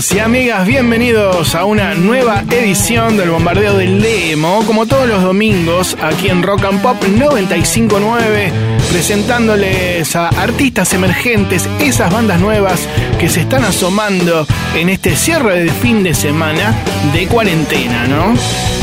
y amigas, bienvenidos a una nueva edición del Bombardeo del Lemo, como todos los domingos aquí en Rock and Pop 959, presentándoles a artistas emergentes, esas bandas nuevas que se están asomando en este cierre de fin de semana de cuarentena, ¿no?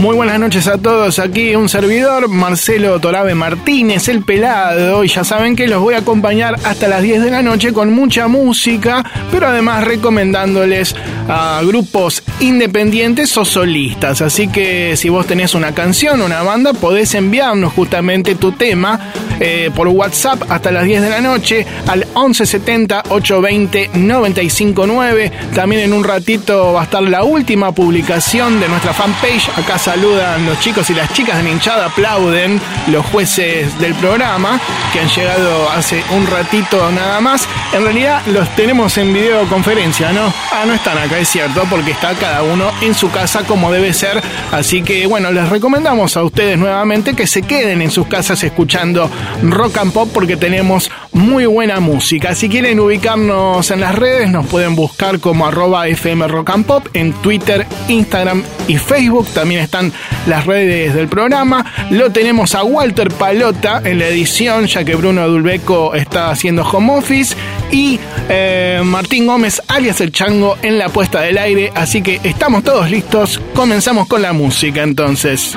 Muy buenas noches a todos. Aquí un servidor, Marcelo Torabe Martínez, el pelado. Y ya saben que los voy a acompañar hasta las 10 de la noche con mucha música, pero además recomendándoles a grupos independientes o solistas. Así que si vos tenés una canción, una banda, podés enviarnos justamente tu tema eh, por WhatsApp hasta las 10 de la noche al 1170 820 959. También en un ratito va a estar la última publicación de nuestra fanpage. Acá saludan los chicos y las chicas de hinchada, aplauden los jueces del programa que han llegado hace un ratito nada más. En realidad los tenemos en videoconferencia, ¿no? Ah, no están acá, es cierto, porque está cada uno en su casa como debe ser. Así que bueno, les recomendamos a ustedes nuevamente que se queden en sus casas escuchando rock and pop porque tenemos muy buena música. Si quieren ubicarnos en las redes, nos pueden buscar como arroba FM Rock and Pop en Twitter, Instagram y Facebook. También están las redes del programa. Lo tenemos a Walter Palota en la edición, ya que Bruno Dulbeco está haciendo home office. Y eh, Martín Gómez, alias El Chango, en la puesta del aire. Así que estamos todos listos. Comenzamos con la música entonces.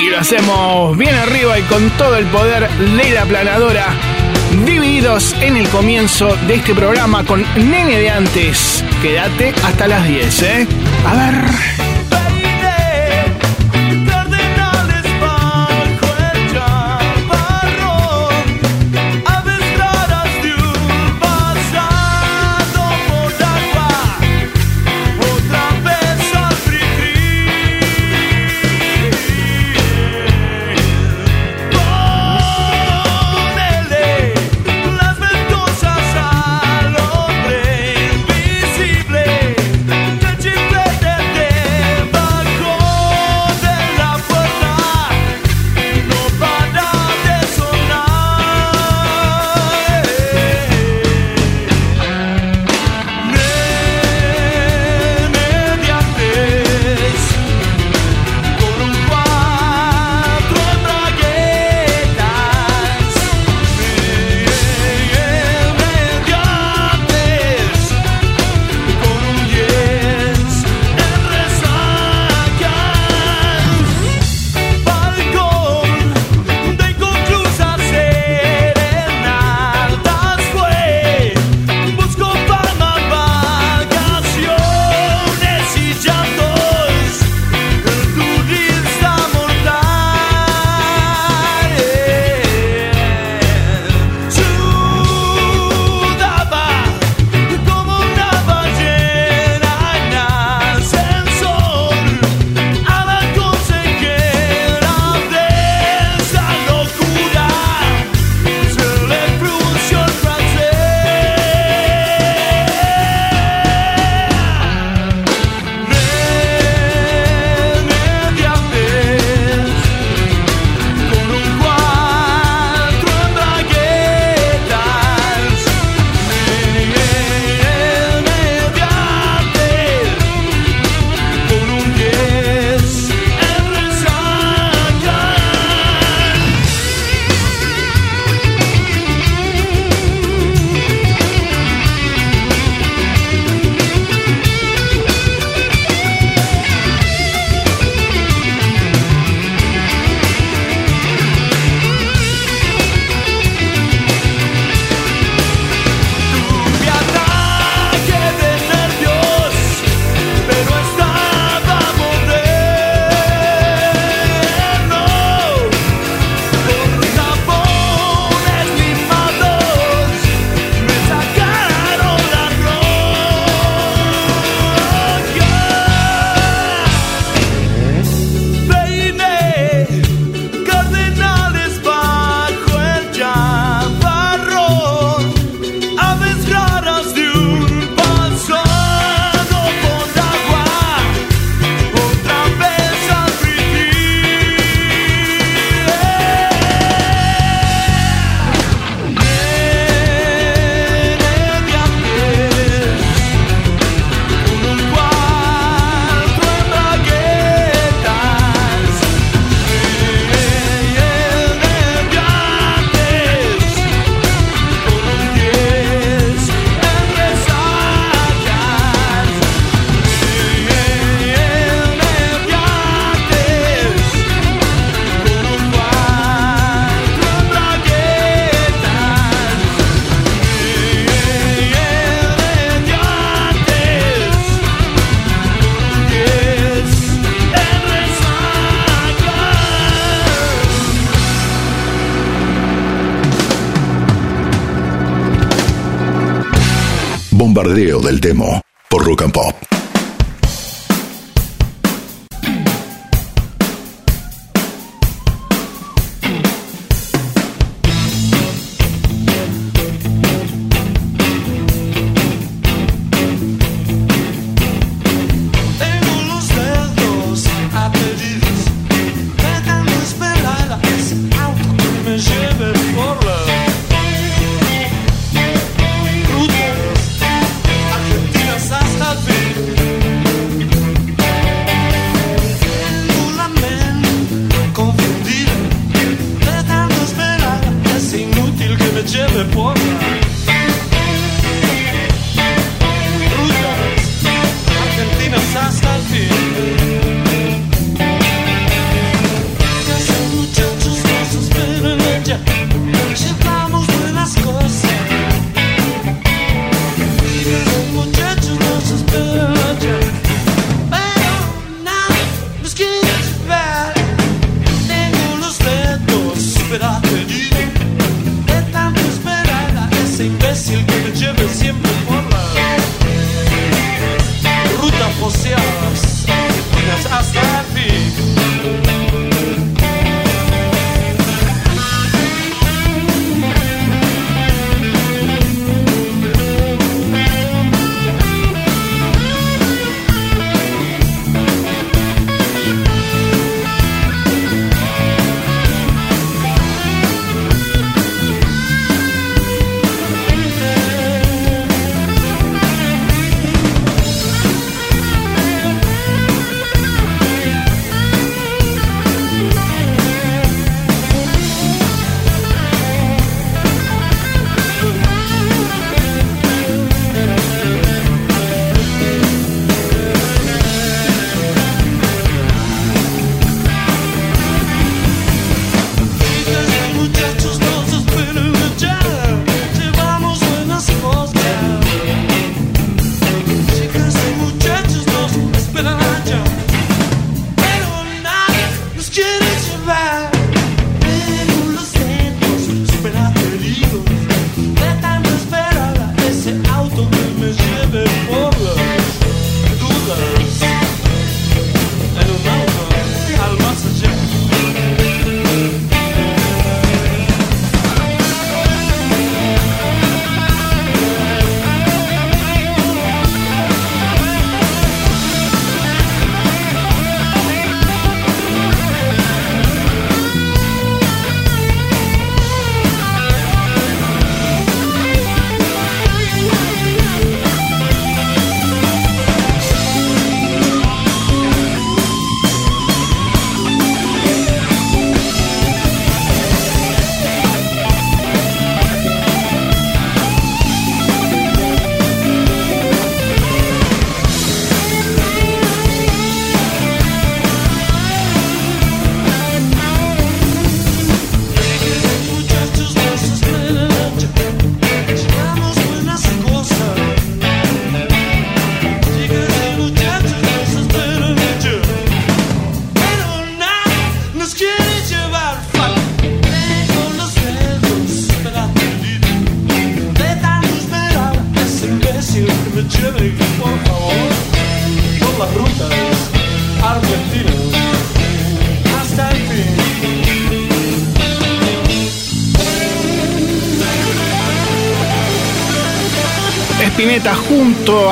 Y lo hacemos bien arriba y con todo el poder de la planadora. Divididos en el comienzo de este programa con Nene de antes. Quédate hasta las 10, ¿eh? A ver.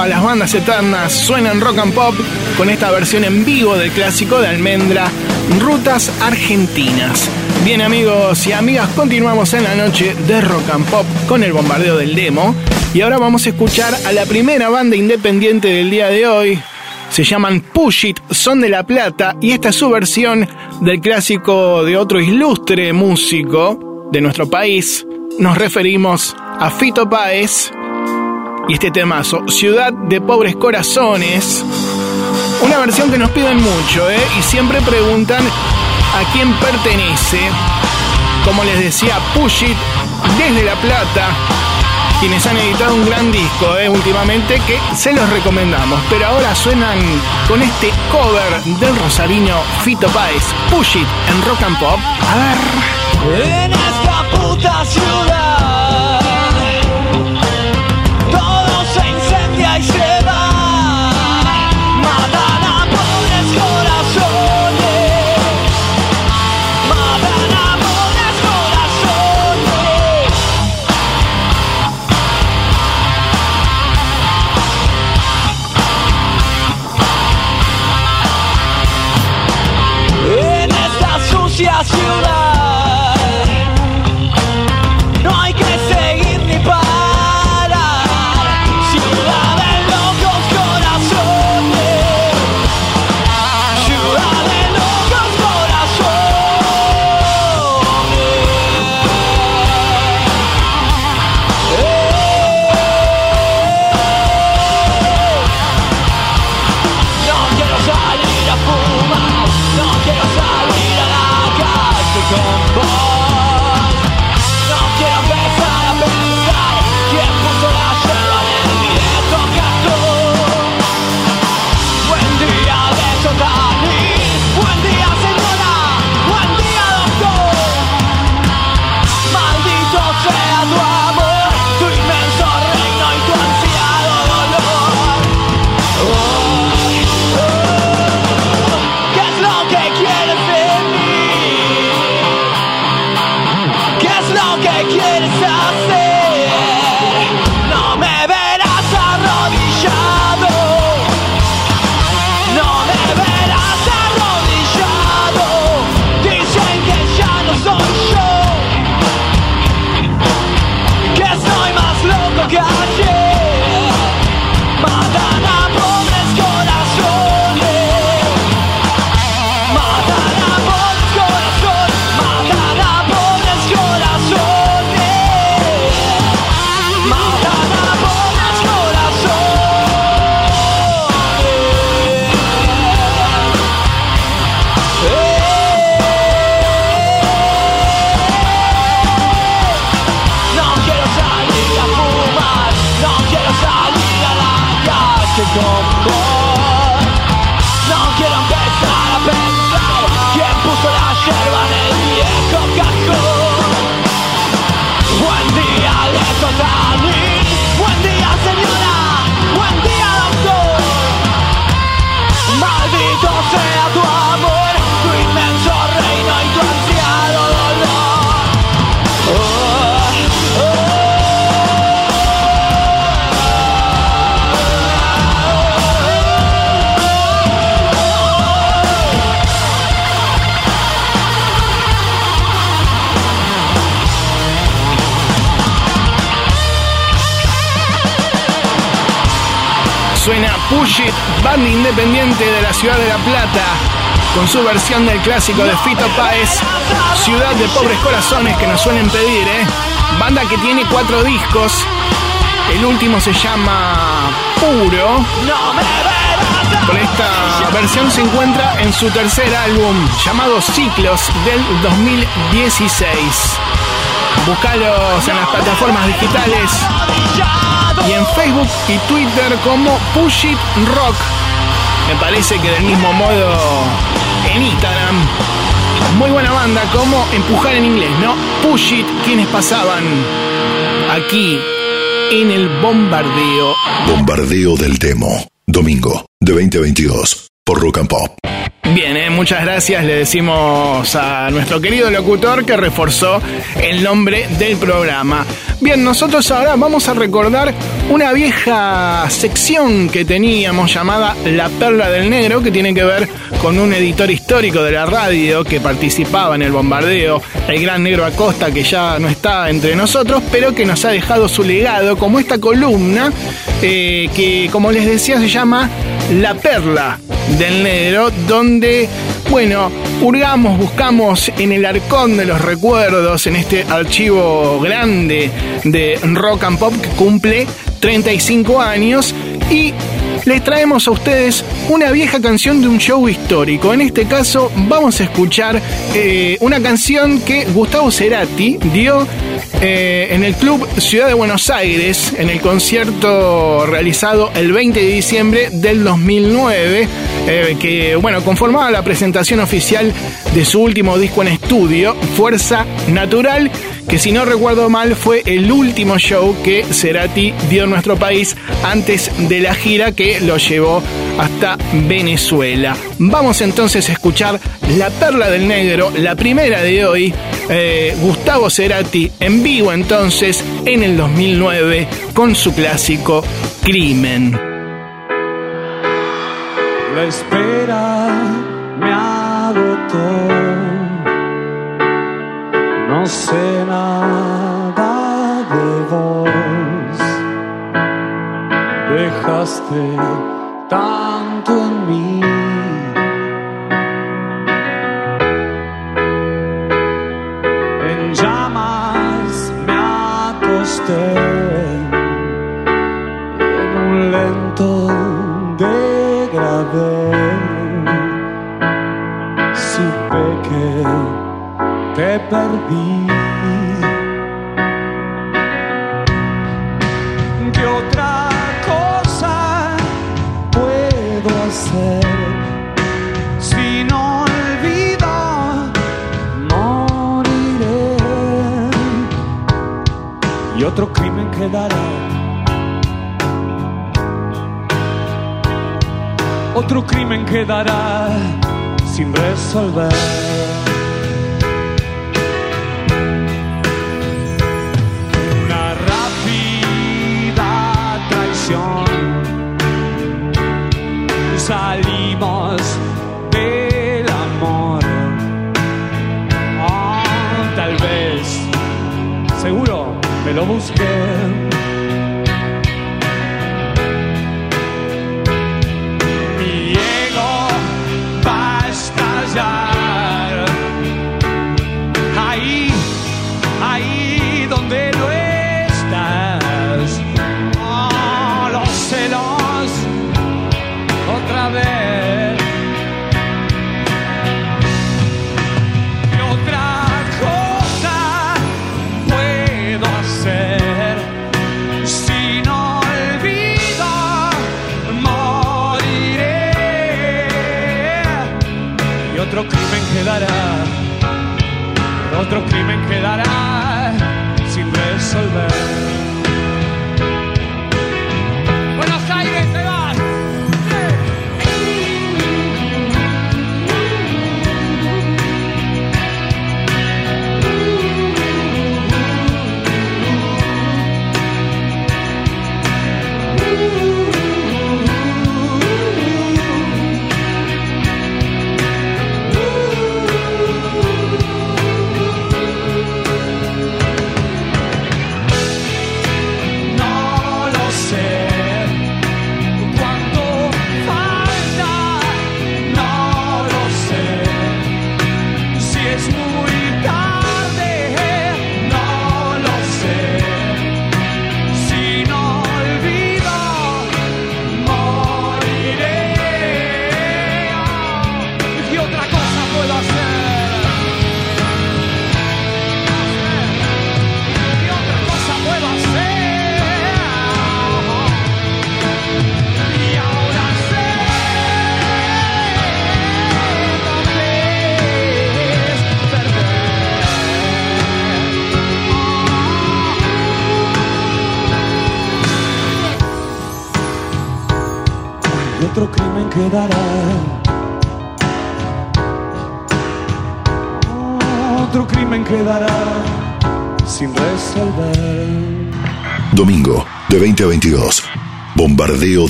Las bandas eternas suenan rock and pop con esta versión en vivo del clásico de Almendra, Rutas Argentinas. Bien amigos y amigas, continuamos en la noche de rock and pop con el bombardeo del demo y ahora vamos a escuchar a la primera banda independiente del día de hoy. Se llaman Push It, son de La Plata y esta es su versión del clásico de otro ilustre músico de nuestro país. Nos referimos a Fito Páez y este temazo, Ciudad de Pobres Corazones. Una versión que nos piden mucho, ¿eh? Y siempre preguntan a quién pertenece. Como les decía, Push It desde La Plata, quienes han editado un gran disco ¿eh? últimamente que se los recomendamos. Pero ahora suenan con este cover del rosarino Fito Páez, Push It en Rock and Pop. A ver. En esta puta ciudad. Independiente de la ciudad de La Plata, con su versión del clásico de Fito Páez, Ciudad de Pobres Corazones, que nos suelen pedir, ¿eh? Banda que tiene cuatro discos. El último se llama Puro. Con esta versión se encuentra en su tercer álbum, llamado Ciclos, del 2016. Búscalos en las plataformas digitales y en Facebook y Twitter como Push It Rock. Me parece que del mismo modo en Instagram. Muy buena banda, como empujar en inglés, ¿no? Push It, quienes pasaban aquí en el bombardeo. Bombardeo del demo. Domingo de 2022 por Rock and Pop. Bien, eh, muchas gracias. Le decimos a nuestro querido locutor que reforzó el nombre del programa. Bien, nosotros ahora vamos a recordar una vieja sección que teníamos llamada La Perla del Negro, que tiene que ver con un editor histórico de la radio que participaba en el bombardeo, el gran negro Acosta, que ya no está entre nosotros, pero que nos ha dejado su legado, como esta columna, eh, que como les decía se llama La Perla del Negro, donde, bueno, hurgamos, buscamos en el arcón de los recuerdos, en este archivo grande de rock and pop que cumple 35 años y les traemos a ustedes una vieja canción de un show histórico. En este caso vamos a escuchar eh, una canción que Gustavo Cerati dio eh, en el Club Ciudad de Buenos Aires, en el concierto realizado el 20 de diciembre del 2009, eh, que bueno, conformaba la presentación oficial de su último disco en estudio, Fuerza Natural, que si no recuerdo mal fue el último show que Cerati dio en nuestro país antes de la gira que lo llevó hasta Venezuela. Vamos entonces a escuchar La Perla del Negro, la primera de hoy, eh, Gustavo Cerati en vivo entonces en el 2009 con su clásico Crimen. La espera me agotó, no sé nada de vos, dejaste tanto en mí. Perdí. ¿Qué otra cosa puedo hacer si no olvido moriré? Y otro crimen quedará. Otro crimen quedará sin resolver. Me lo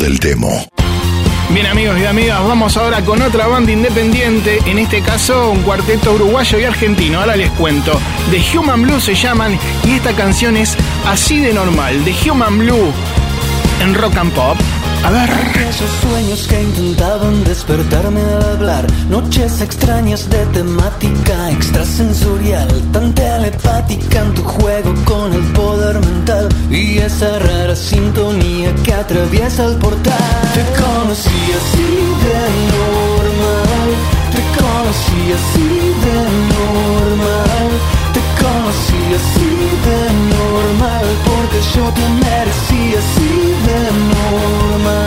del Temo. Bien amigos y amigas, vamos ahora con otra banda independiente, en este caso un cuarteto uruguayo y argentino, ahora les cuento. The Human Blue se llaman y esta canción es así de normal, The Human Blue en rock and pop. A ver. Esos sueños que intentaban despertarme al hablar, noches extrañas de temática extrasensorial, tan telepática en tu juego con el poder mental. Y esa rara sintonía que atraviesa el portal. Te conocí así de normal, te conocí así de normal, conocí así de normal, porque yo te merecía así de normal.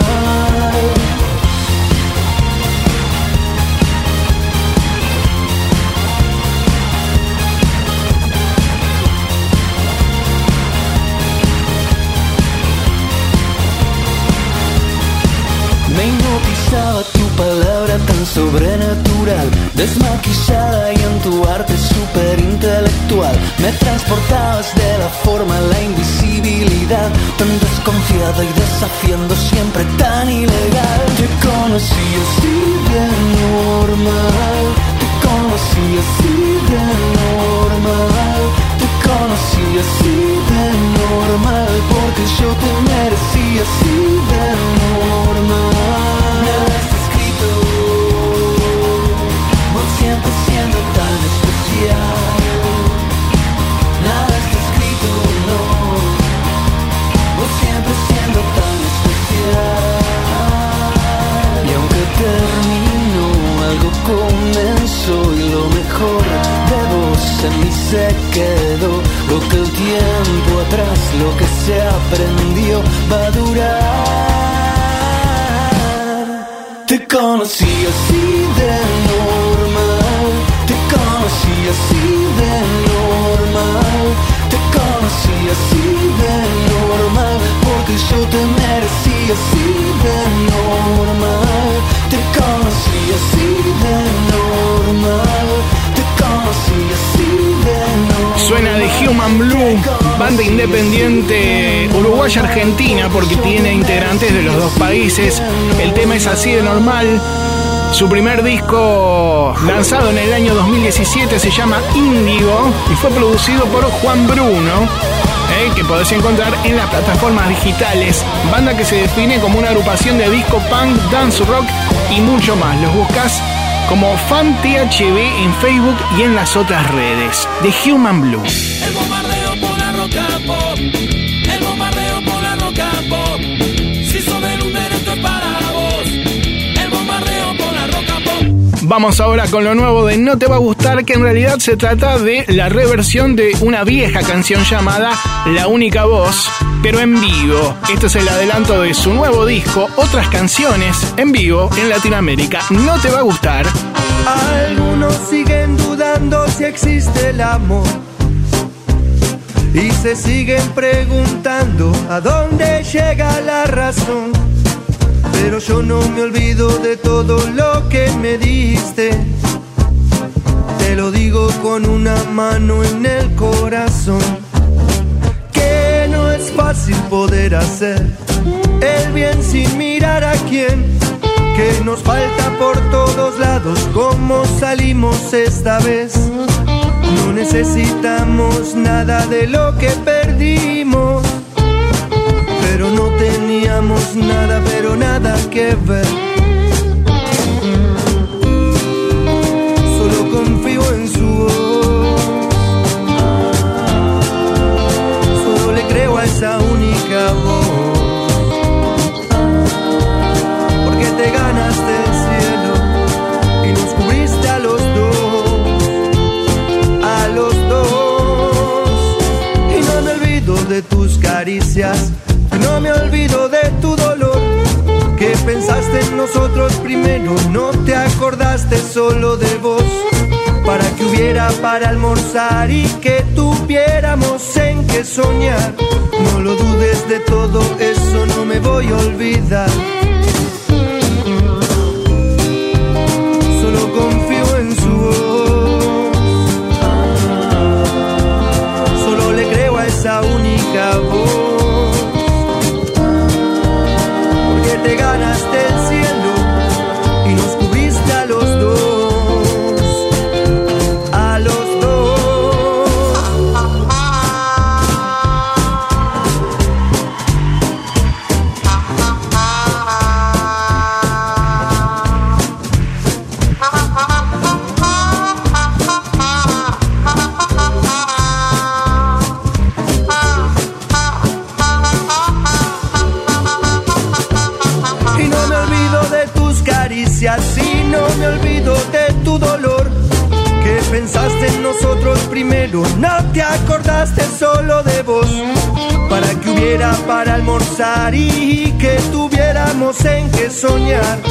Me hipnotizaba tan sobrenatural, desmaquillada y en tu arte super intelectual. Me transportabas de la forma a la invisibilidad, tan desconfiada y desafiando siempre tan ilegal. Te conocí así de normal, te conocí así de normal, te conocí así de normal, porque yo te merecía así de normal. Uruguaya-argentina porque tiene integrantes de los dos países. El tema es así de normal. Su primer disco lanzado en el año 2017 se llama Índigo y fue producido por Juan Bruno, eh, que podés encontrar en las plataformas digitales. Banda que se define como una agrupación de disco punk, dance rock y mucho más. Los buscas como Fan THB en Facebook y en las otras redes. The Human Blue. Vamos ahora con lo nuevo de No Te Va a Gustar, que en realidad se trata de la reversión de una vieja canción llamada La Única Voz, pero en vivo. Este es el adelanto de su nuevo disco, otras canciones en vivo en Latinoamérica. No Te Va a Gustar. Algunos siguen dudando si existe el amor y se siguen preguntando a dónde llega la razón. Pero yo no me olvido de todo lo que me diste. Te lo digo con una mano en el corazón. Que no es fácil poder hacer el bien sin mirar a quién. Que nos falta por todos lados, ¿cómo salimos esta vez? No necesitamos nada de lo que perdimos, pero no nada, pero nada que ver. Solo confío en su voz, solo le creo a esa única voz, porque te ganaste el cielo y nos cubriste a los dos a los dos. Y no me olvido de tus caricias, no me olvido nosotros primero, no te acordaste solo de vos. Para que hubiera para almorzar y que tuviéramos en qué soñar. No lo dudes de todo eso, no me voy a olvidar. Soñar.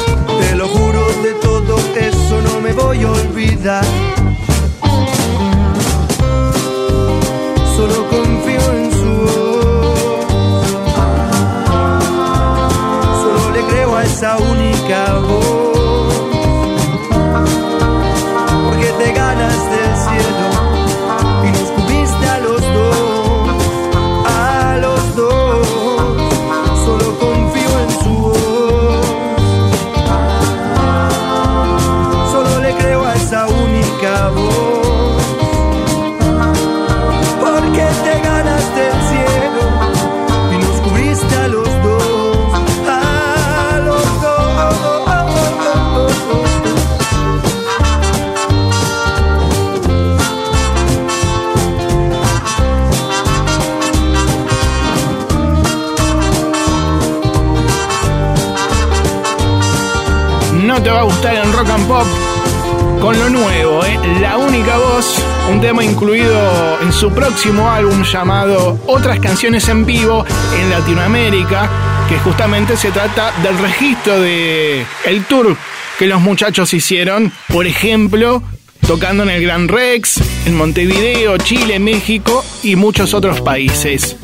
Llamado Otras canciones en vivo en Latinoamérica, que justamente se trata del registro de el tour que los muchachos hicieron, por ejemplo, tocando en el Gran Rex, en Montevideo, Chile, México y muchos otros países.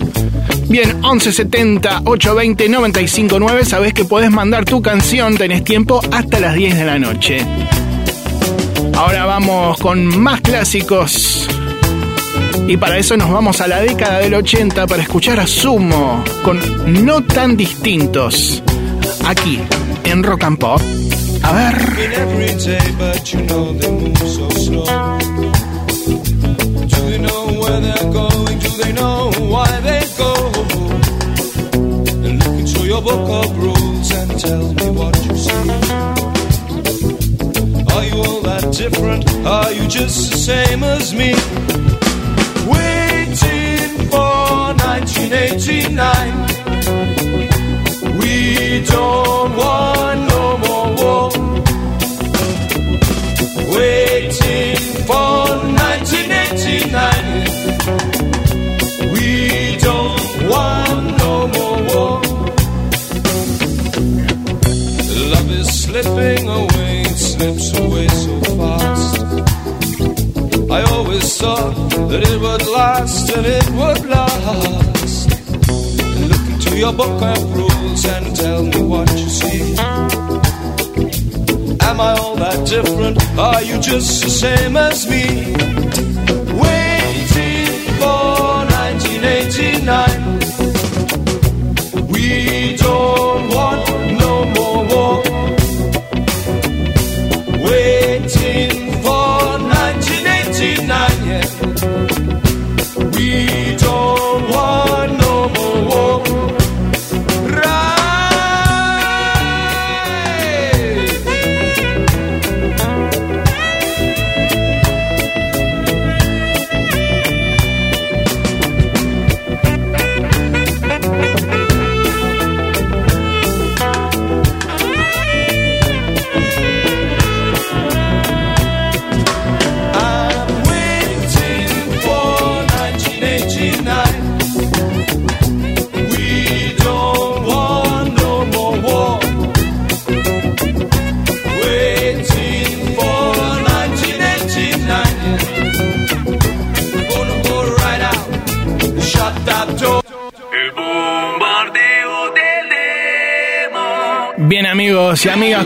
Bien, 1170 820 959, sabes que podés mandar tu canción, tenés tiempo hasta las 10 de la noche. Ahora vamos con más clásicos. Y para eso nos vamos a la década del 80 para escuchar a Sumo con No tan distintos. Aquí, en Rock and Pop. A ver. your book of rules and tell me what you see. Are you all that different? Are you just the same as me? 1989. We don't want no more war. Waiting for 1989. We don't want no more war. Love is slipping away, slips away so fast. I always thought that it would last and it would last. Your book of rules and tell me what you see. Am I all that different? Are you just the same as me? Waiting for 1989. We don't want no more war. Waiting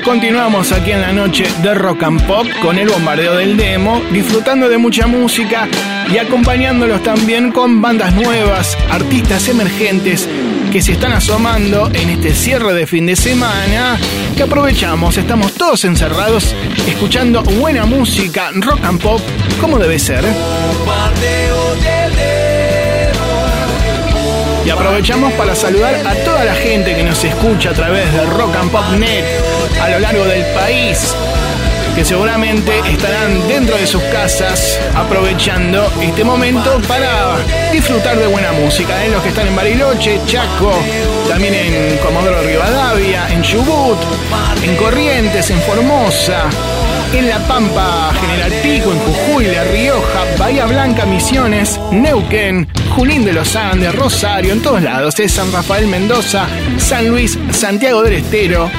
continuamos aquí en la noche de Rock and Pop con el bombardeo del demo, disfrutando de mucha música y acompañándolos también con bandas nuevas, artistas emergentes que se están asomando en este cierre de fin de semana, que aprovechamos, estamos todos encerrados escuchando buena música, rock and pop, como debe ser. Y aprovechamos para saludar a toda la gente que nos escucha a través de Rock and Pop Net a lo largo del país, que seguramente estarán dentro de sus casas aprovechando este momento para disfrutar de buena música. ¿eh? Los que están en Bariloche, Chaco, también en Comodoro Rivadavia, en Chubut, en Corrientes, en Formosa, en La Pampa, General Pico, en Jujuy, La Rioja, Bahía Blanca, Misiones, Neuquén, Junín de los Andes, Rosario, en todos lados, es San Rafael Mendoza, San Luis, Santiago del Estero,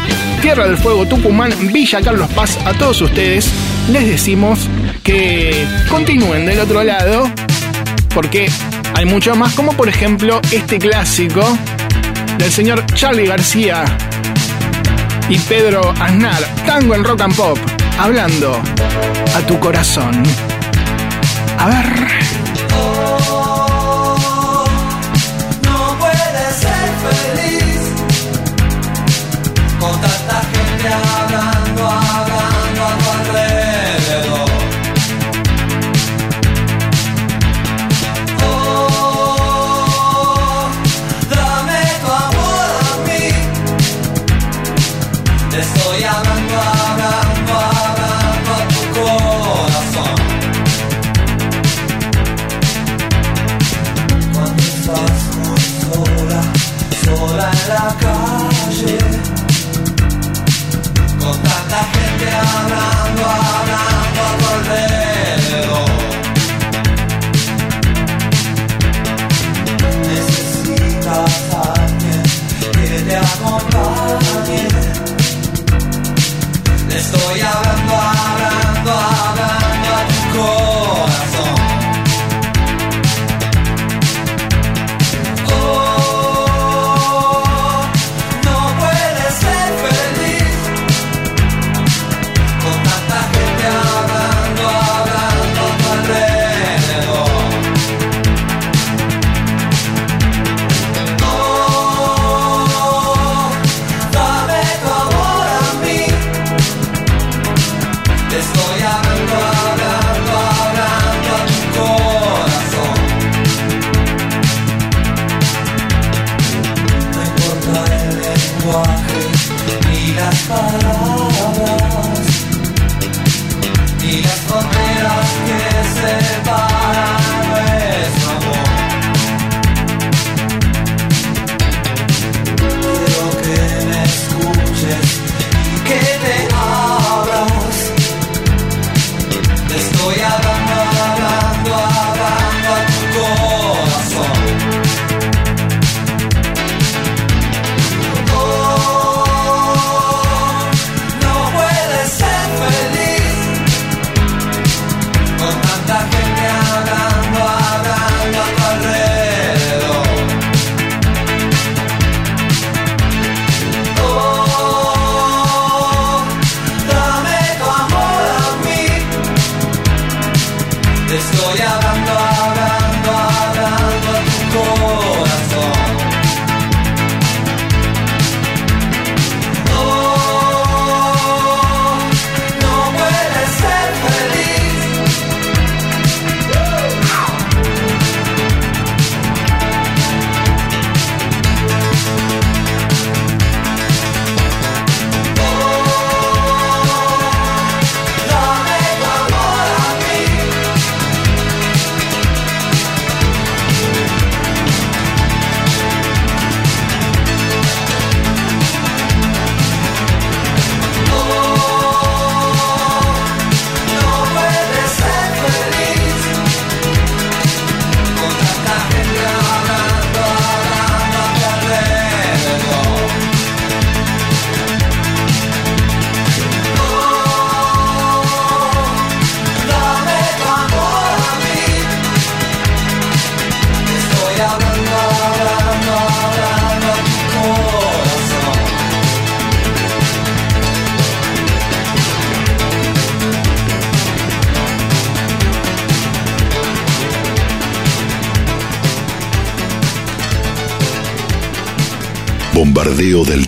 Tierra del Fuego, Tucumán, Villa Carlos Paz, a todos ustedes les decimos que continúen del otro lado, porque hay mucho más, como por ejemplo este clásico del señor Charlie García y Pedro Aznar, Tango en Rock and Pop hablando a tu corazón. A ver.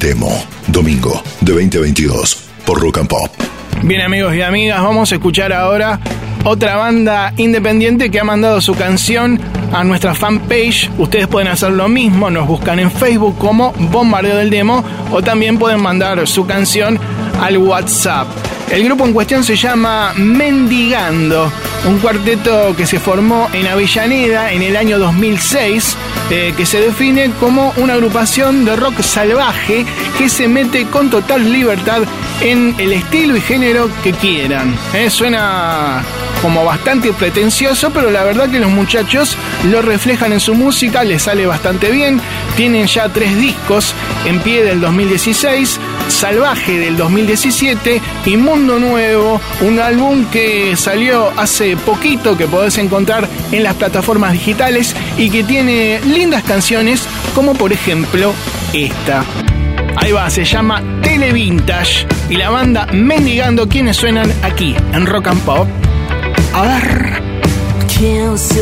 Demo. Domingo de 2022 por Rock and Pop. Bien amigos y amigas, vamos a escuchar ahora otra banda independiente que ha mandado su canción a nuestra fanpage. Ustedes pueden hacer lo mismo, nos buscan en Facebook como Bombardeo del Demo o también pueden mandar su canción al WhatsApp. El grupo en cuestión se llama Mendigando, un cuarteto que se formó en Avellaneda en el año 2006, eh, que se define como una agrupación de rock salvaje que se mete con total libertad en el estilo y género que quieran. Eh, suena como bastante pretencioso, pero la verdad que los muchachos lo reflejan en su música, les sale bastante bien. Tienen ya tres discos, En pie del 2016, Salvaje del 2017 y Mundo Nuevo, un álbum que salió hace poquito, que podés encontrar en las plataformas digitales y que tiene lindas canciones, como por ejemplo esta. Ahí va, se llama Televintage y la banda Mendigando quienes suenan aquí en Rock and Pop. A ver. ¿Quién se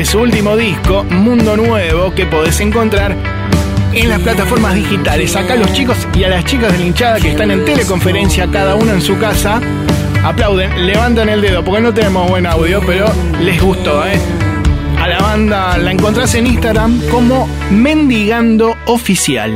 de su último disco, Mundo Nuevo, que podés encontrar en las plataformas digitales. Acá los chicos y a las chicas de la hinchada que están en teleconferencia, cada uno en su casa, aplauden, levantan el dedo, porque no tenemos buen audio, pero les gustó, ¿eh? A la banda la encontrás en Instagram como Mendigando Oficial.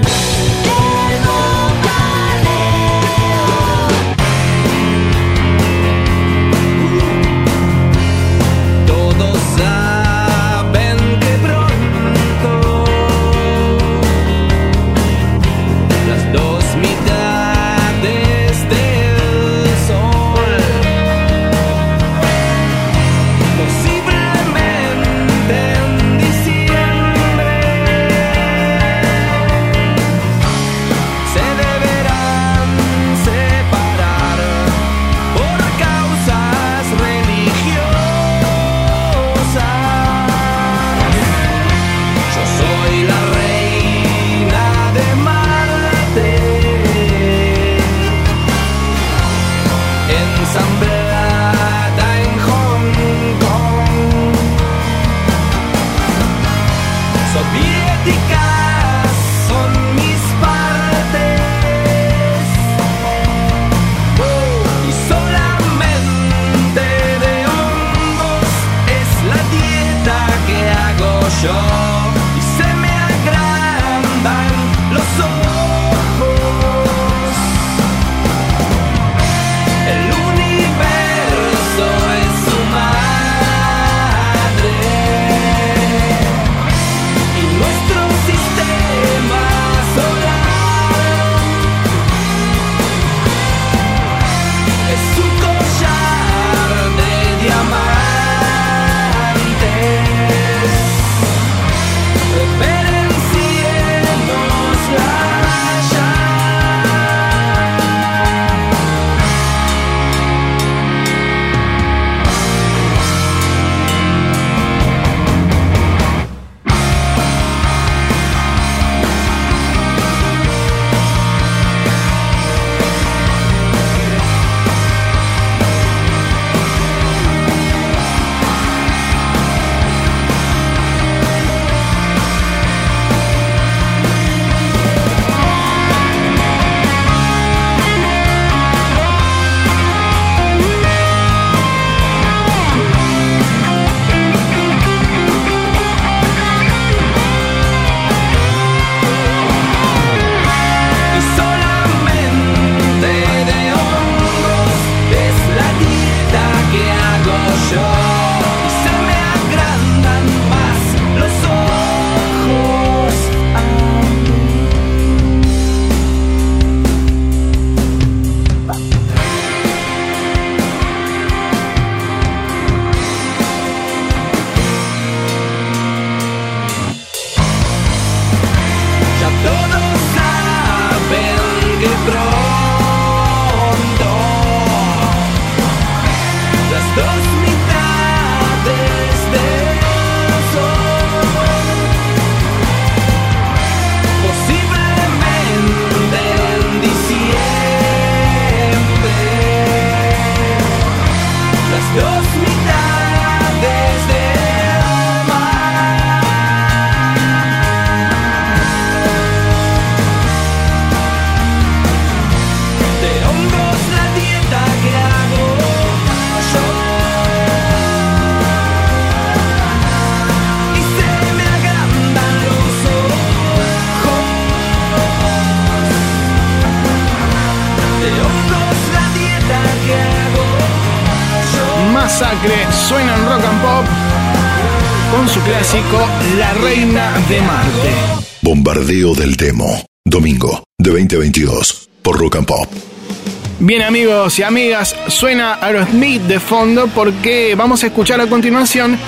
Amigos y amigas, suena Aerosmith de fondo porque vamos a escuchar a continuación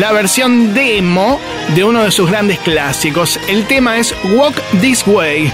la versión demo de uno de sus grandes clásicos. El tema es Walk This Way,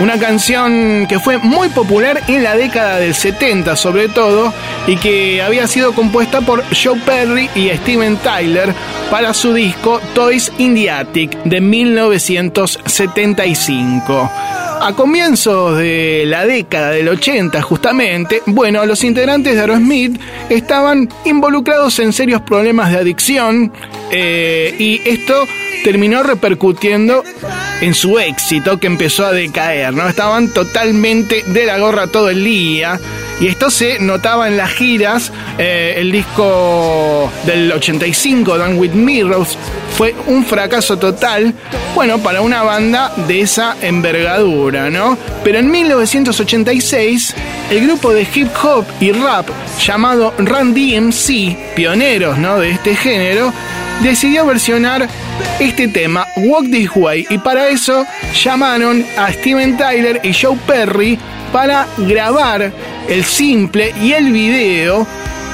una canción que fue muy popular en la década del 70 sobre todo y que había sido compuesta por Joe Perry y Steven Tyler para su disco Toys in the Attic de 1975. A comienzos de la década del 80 justamente, bueno, los integrantes de Aerosmith estaban involucrados en serios problemas de adicción eh, y esto terminó repercutiendo en su éxito que empezó a decaer, ¿no? Estaban totalmente de la gorra todo el día y esto se notaba en las giras. Eh, el disco del 85, Dan With Mirrors, fue un fracaso total, bueno, para una banda de esa envergadura, ¿no? Pero en 1986, el grupo de hip hop y rap llamado Run DMC, pioneros, ¿no? De este género, decidió versionar este tema, Walk This Way, y para eso llamaron a Steven Tyler y Joe Perry para grabar el simple y el video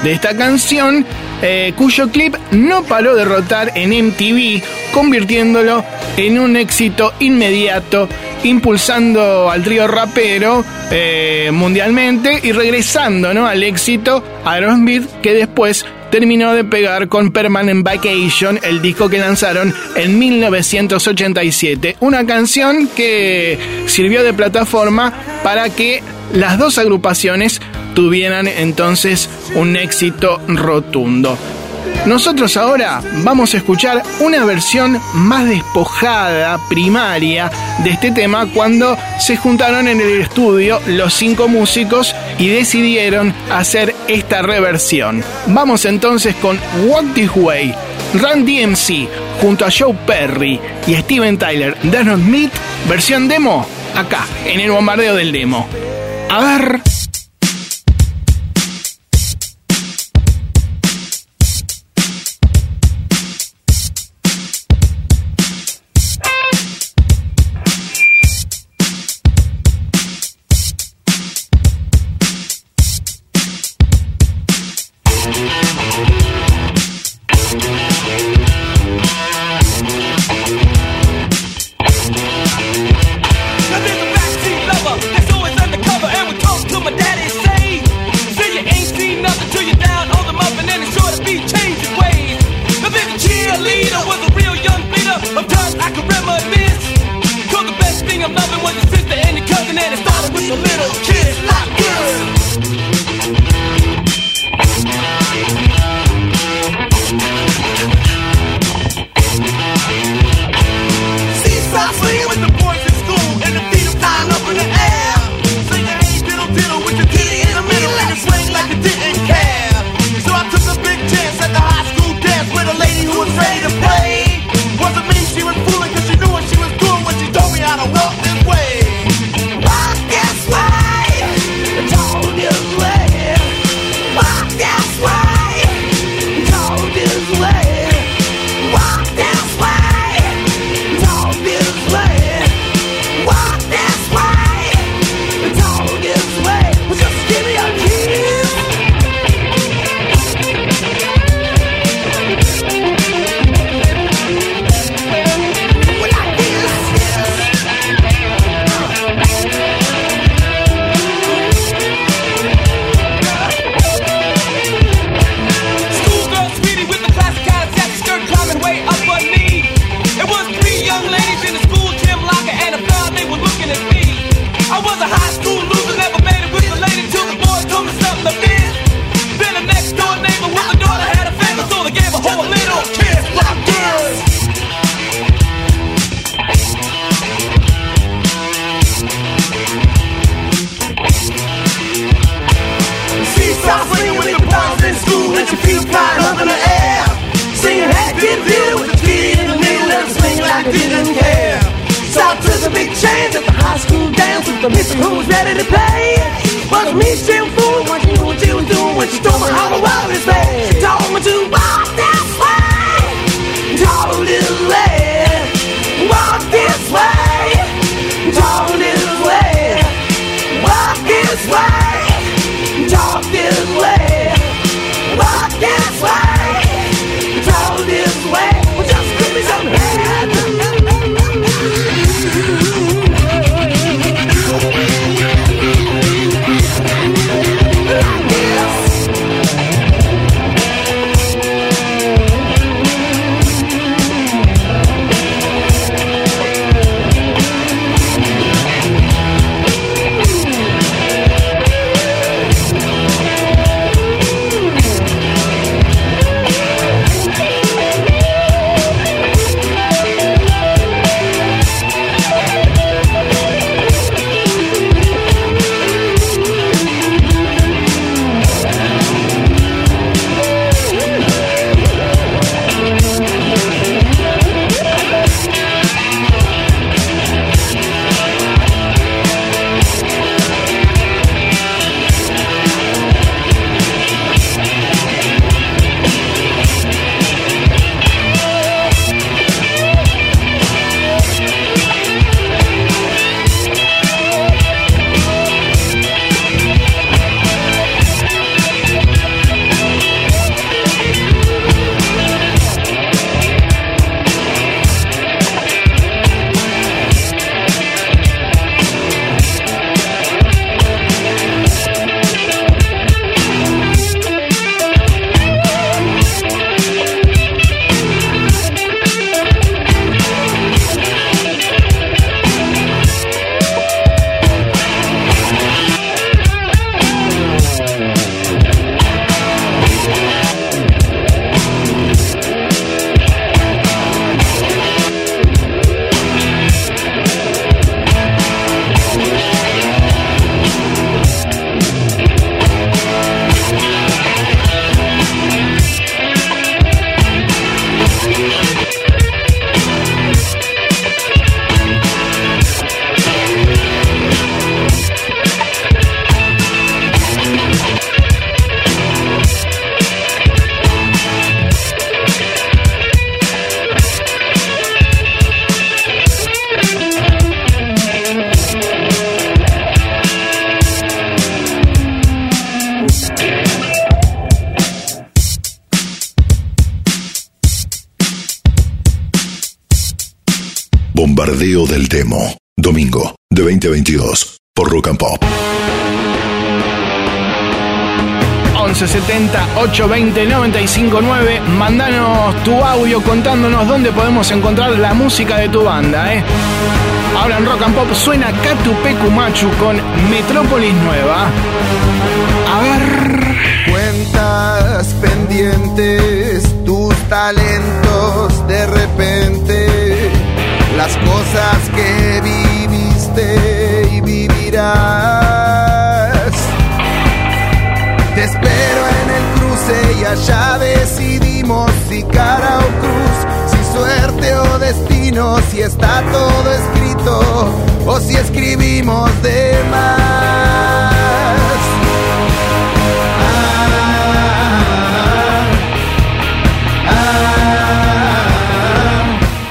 de esta canción, eh, cuyo clip no paró de rotar en MTV, convirtiéndolo en un éxito inmediato, impulsando al trío rapero eh, mundialmente y regresando ¿no? al éxito Aerosmith, que después terminó de pegar con Permanent Vacation, el disco que lanzaron en 1987. Una canción que sirvió de plataforma para que las dos agrupaciones tuvieran entonces un éxito rotundo. Nosotros ahora vamos a escuchar una versión más despojada, primaria, de este tema cuando se juntaron en el estudio los cinco músicos y decidieron hacer esta reversión. Vamos entonces con Walk This Way, Run DMC junto a Joe Perry y Steven Tyler, Darren Smith, versión demo, acá, en el bombardeo del demo. A ver. Ready to. Was me still fooling when she knew what she was doing when she told me how the world is dónde podemos encontrar la música de tu banda. ¿eh? Ahora en Rock and Pop suena Catupecu Machu con Metrópolis Nueva. A ver. Cuentas pendientes, tus talentos de repente, las cosas que viviste y vivirás. Te espero en el cruce y allá decidimos si cara o cruz, destino, si está todo escrito o si escribimos de más.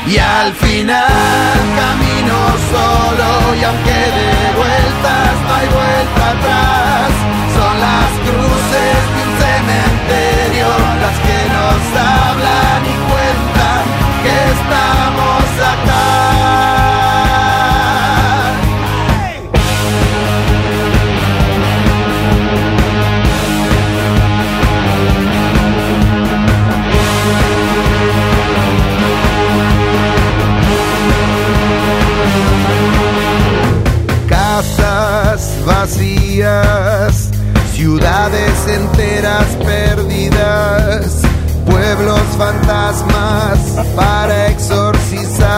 Y al final camino solo y aunque de vueltas no hay vuelta atrás, perdidas, pueblos fantasmas para exorcizar.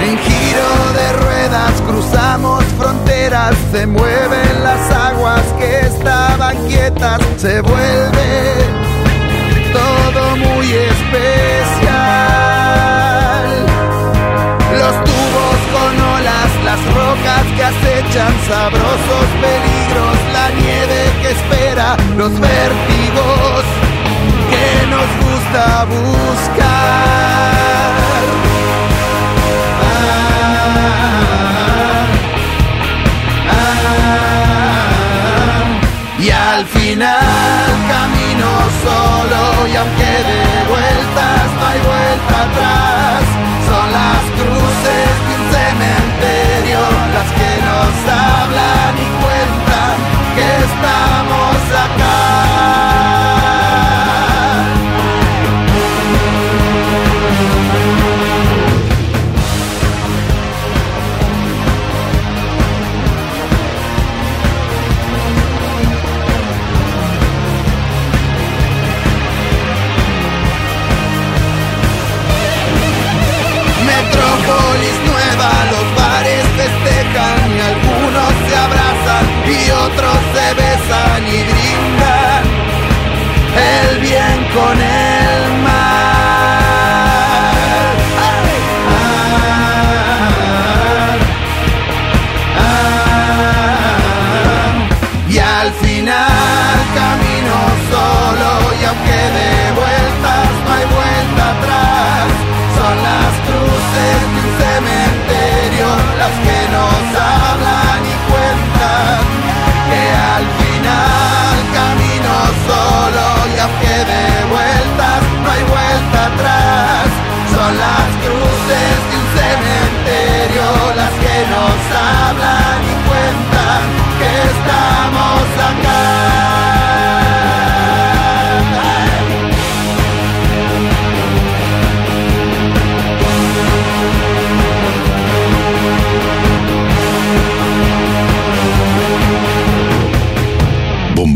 En giro de ruedas cruzamos fronteras, se mueven las aguas que estaban quietas, se vuelve todo muy especial. Las rocas que acechan, sabrosos peligros, la nieve que espera, los vértigos que nos gusta buscar. Y al final camino solo y aunque de vueltas no hay vuelta atrás, son las cruces un cementerio las que nos hablan y cuentan que estamos con el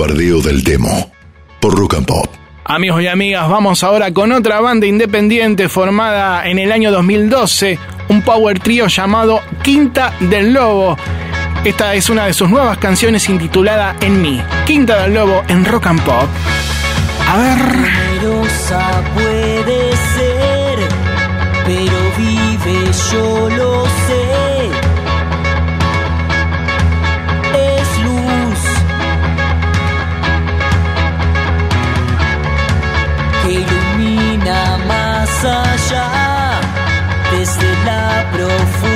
Bombardeo del Demo. Por Rock and Pop. Amigos y amigas, vamos ahora con otra banda independiente formada en el año 2012, un power trio llamado Quinta del Lobo. Esta es una de sus nuevas canciones intitulada En mí. Quinta del Lobo en Rock and Pop. A ver. Puede ser, pero vive, yo allá, desde la profundidad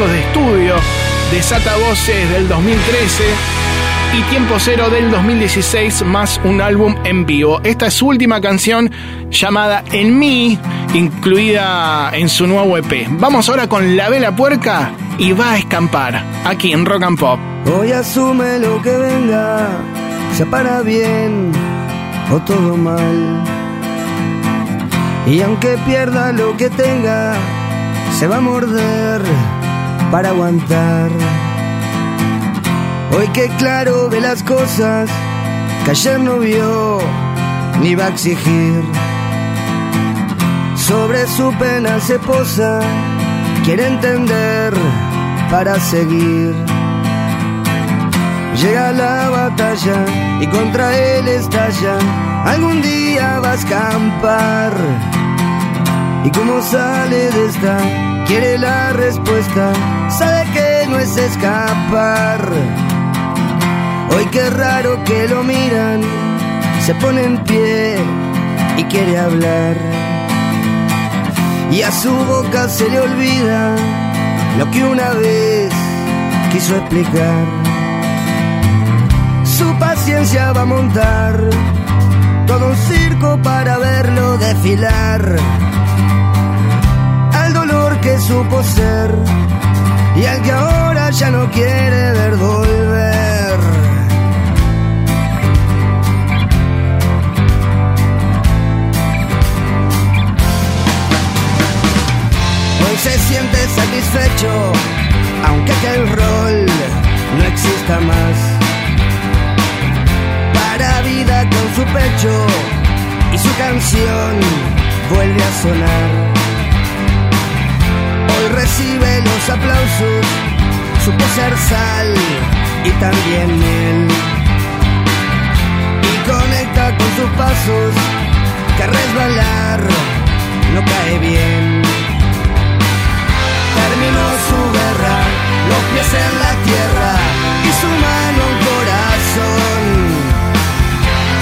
de estudio, Desata Voces del 2013 y Tiempo Cero del 2016, más un álbum en vivo. Esta es su última canción llamada En mí, incluida en su nuevo EP. Vamos ahora con La Vela Puerca y va a escampar, aquí en Rock and Pop. Hoy asume lo que venga, sea para bien o todo mal. Y aunque pierda lo que tenga, se va a morder para aguantar. Hoy que claro ve las cosas que ayer no vio ni va a exigir. Sobre su pena se posa, quiere entender para seguir. Llega la batalla y contra él estalla. Algún día va a escampar. Y como sale de esta, quiere la respuesta. Sabe que no es escapar. Hoy qué raro que lo miran. Se pone en pie y quiere hablar. Y a su boca se le olvida lo que una vez quiso explicar. Su paciencia va a montar todo un circo para verlo desfilar. Al dolor que supo ser y al que ahora ya no quiere ver volver. Hoy se siente satisfecho, aunque aquel rol no exista más para vida con su pecho y su canción vuelve a sonar hoy recibe los aplausos, supo ser sal y también miel. Y conecta con sus pasos, que resbalar no cae bien. Terminó su guerra, los pies en la tierra y su mano un corazón.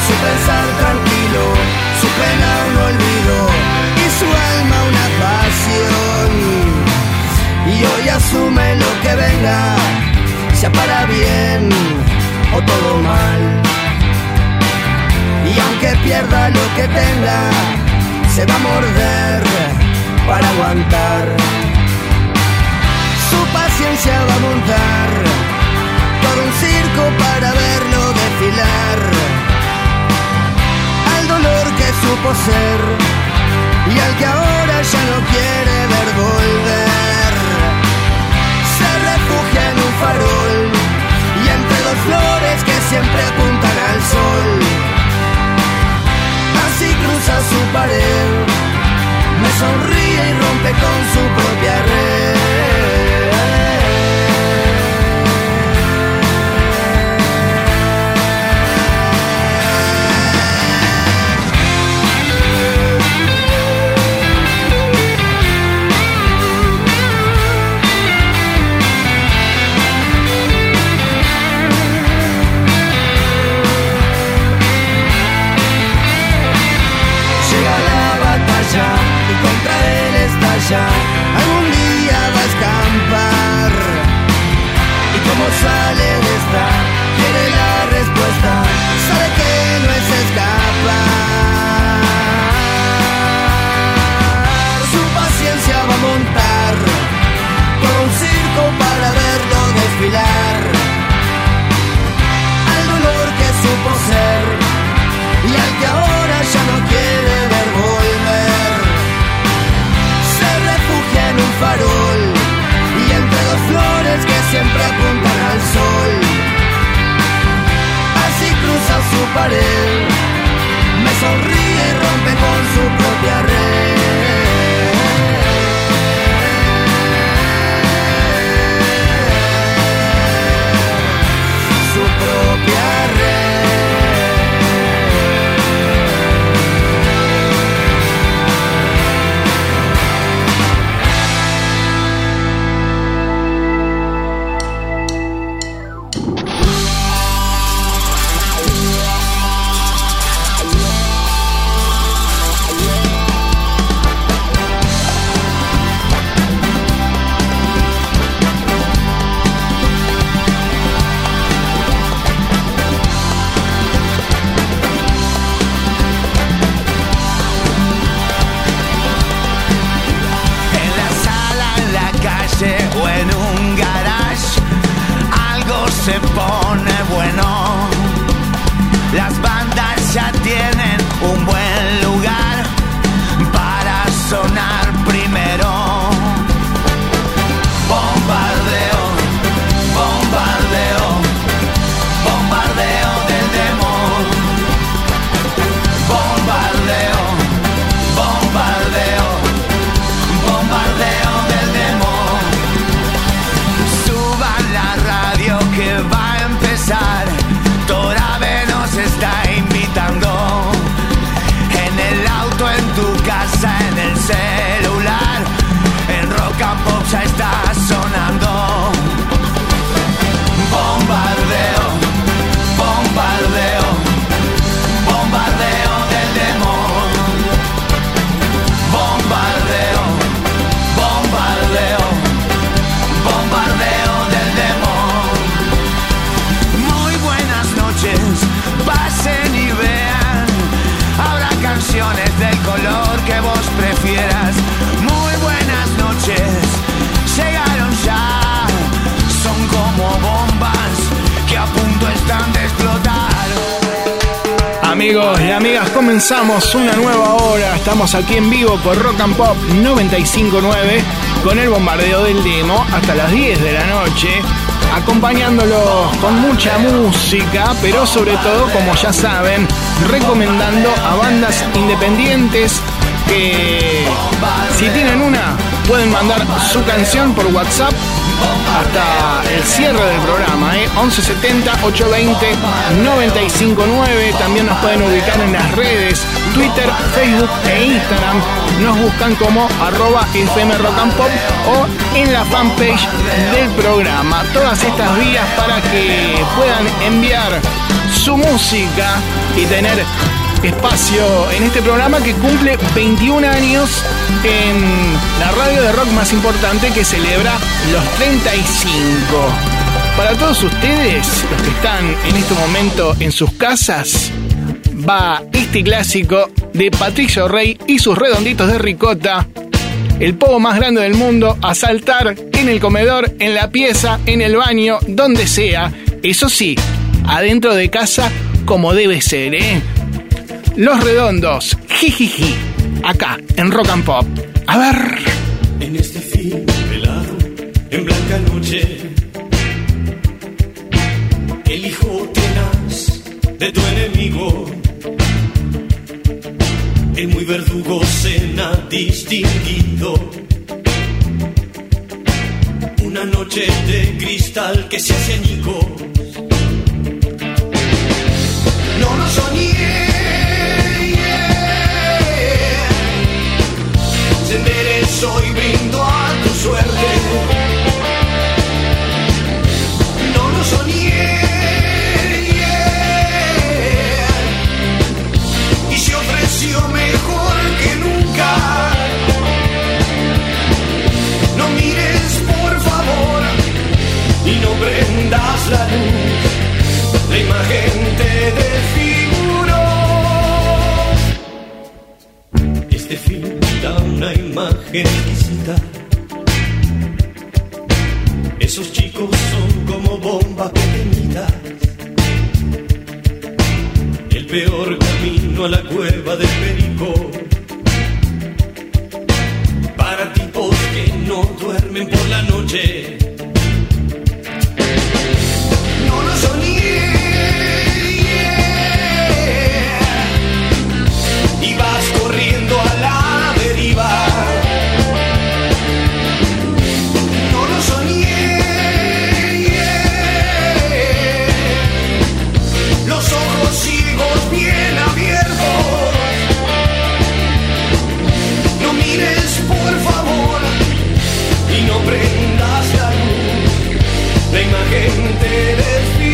Su pensar tranquilo, su pena un olvido y hoy asume lo que venga, sea para bien o todo mal. Y aunque pierda lo que tenga, se va a morder para aguantar. Su paciencia va a montar por un circo para verlo desfilar al dolor que supo ser y al que ahora ya no quiere ver volver. En un farol y entre dos flores que siempre apuntan al sol. Así cruza su pared, me sonríe y rompe con su propia red. Estalla. Algún día va a escampar. Y como sale de esta, cruza aquí en vivo por Rock and Pop 959 con el bombardeo del demo hasta las 10 de la noche, acompañándolos con mucha música, pero sobre todo, como ya saben, recomendando a bandas independientes que si tienen una pueden mandar su canción por WhatsApp hasta el cierre del programa, ¿eh? 1170 820 959. También nos pueden ubicar en las redes Twitter, Facebook e Instagram. Nos buscan como arroba FM Pop o en la fanpage del programa. Todas estas vías para que puedan enviar su música y tener espacio en este programa que cumple 21 años en la radio de rock más importante que celebra los 35. Para todos ustedes, los que están en este momento en sus casas, va este clásico de Patricio Rey y sus redonditos de ricota. El povo más grande del mundo a saltar en el comedor, en la pieza, en el baño, donde sea. Eso sí, adentro de casa como debe ser, ¿eh? Los redondos, jijiji, acá en Rock and Pop. A ver. En este fin velado, en blanca noche, el hijo tenaz de tu enemigo, el muy verdugo cena distinguido. Una noche de cristal que se hace añicos. No lo soñé. Enderezó y brindo a tu suerte. No lo soñé. Y se ofreció mejor que nunca. No mires, por favor, y no prendas la luz. La imagen te desfiguró. Una imagen exquisita. Esos chicos son como bombas pequeñitas. El peor camino a la cueva del perico. Para tipos que no duermen por la noche. La imagen te desfiguró.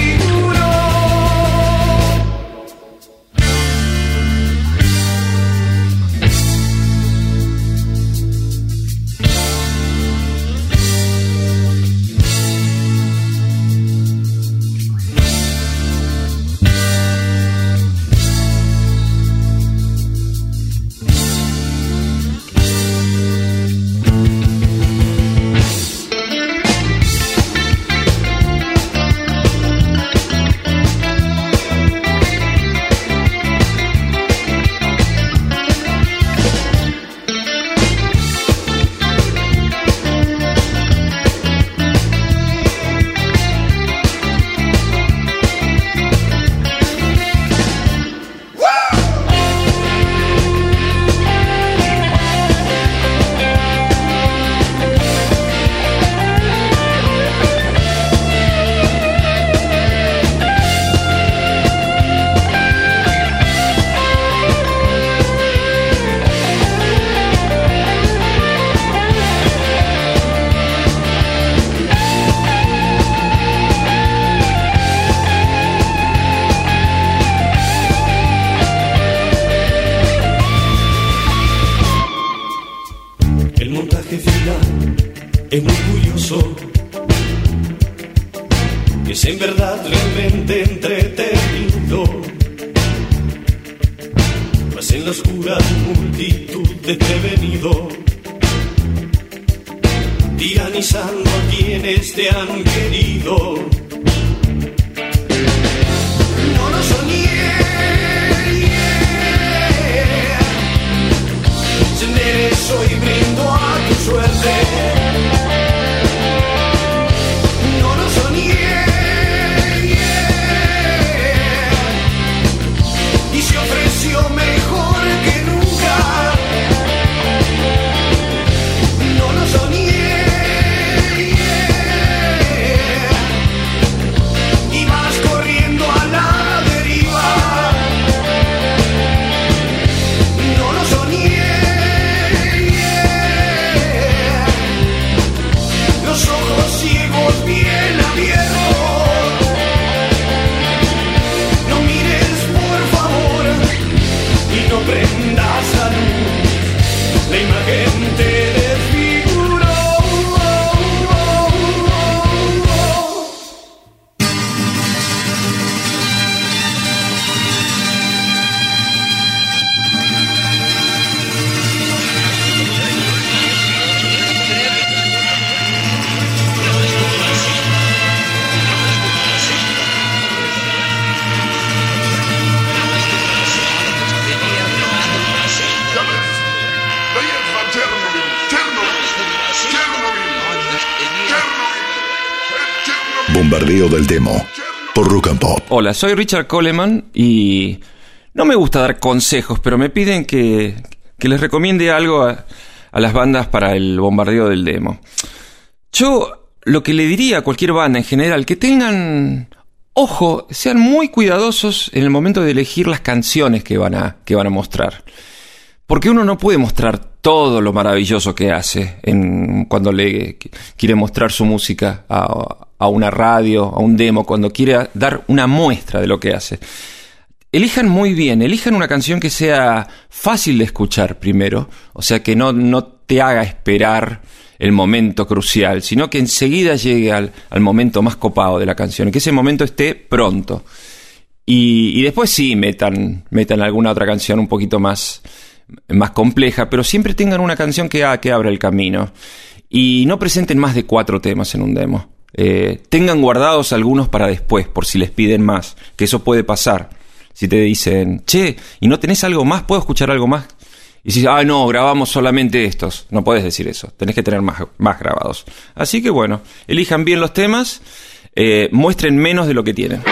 Soy Richard Coleman y no me gusta dar consejos, pero me piden que, les recomiende algo a, las bandas para el bombardeo del demo. Yo lo que le diría a cualquier banda en general, que tengan ojo, sean muy cuidadosos en el momento de elegir las canciones que van a, que van a mostrar. Porque uno no puede mostrar todo lo maravilloso que hace cuando le quiere mostrar su música a, a una radio, a un demo, cuando quiere dar una muestra de lo que hace. Elijan muy bien, elijan una canción que sea fácil de escuchar primero, o sea que no, no te haga esperar el momento crucial, sino que enseguida llegue al, al momento más copado de la canción, que ese momento esté pronto. Y, y después sí, metan, metan alguna otra canción un poquito más, más compleja, pero siempre tengan una canción que, que abra el camino. Y no presenten más de cuatro temas en un demo. Eh, tengan guardados algunos para después, por si les piden más, que eso puede pasar. Si te dicen, che, ¿y no tenés algo más? ¿Puedo escuchar algo más? Y si, ah, no, grabamos solamente estos. No puedes decir eso. Tenés que tener más, más grabados. Así que bueno, elijan bien los temas, eh, muestren menos de lo que tienen.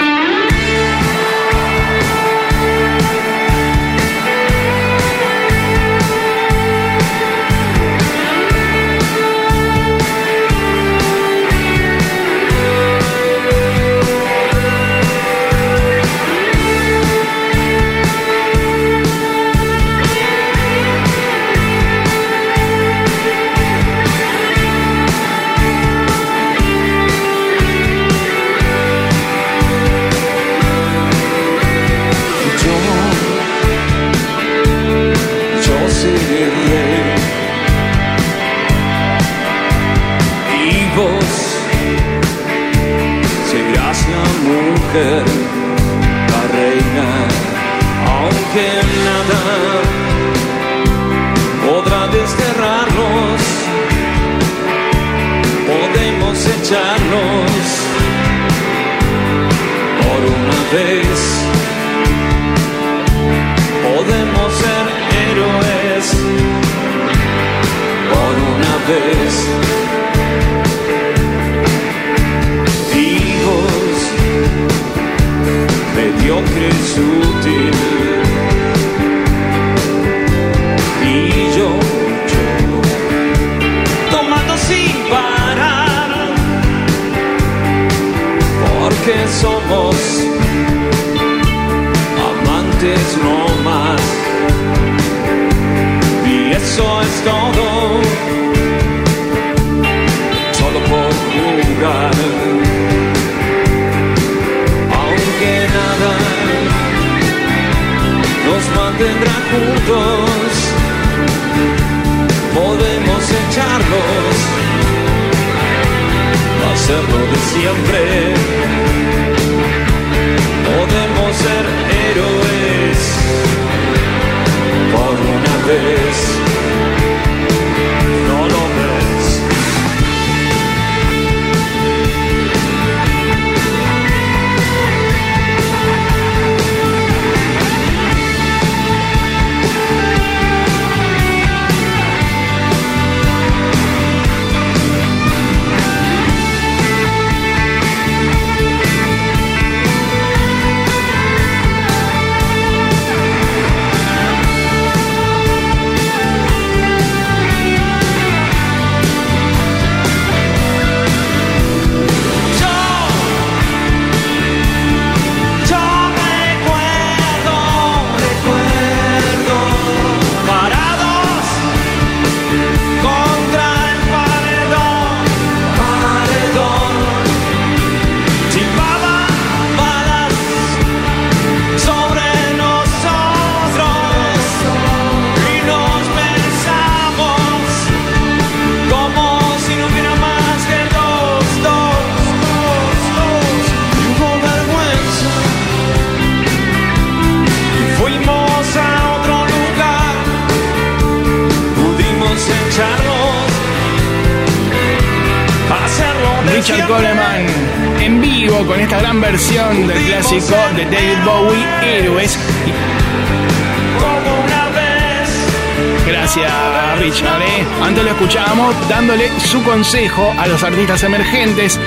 Consejo a los artistas emergentes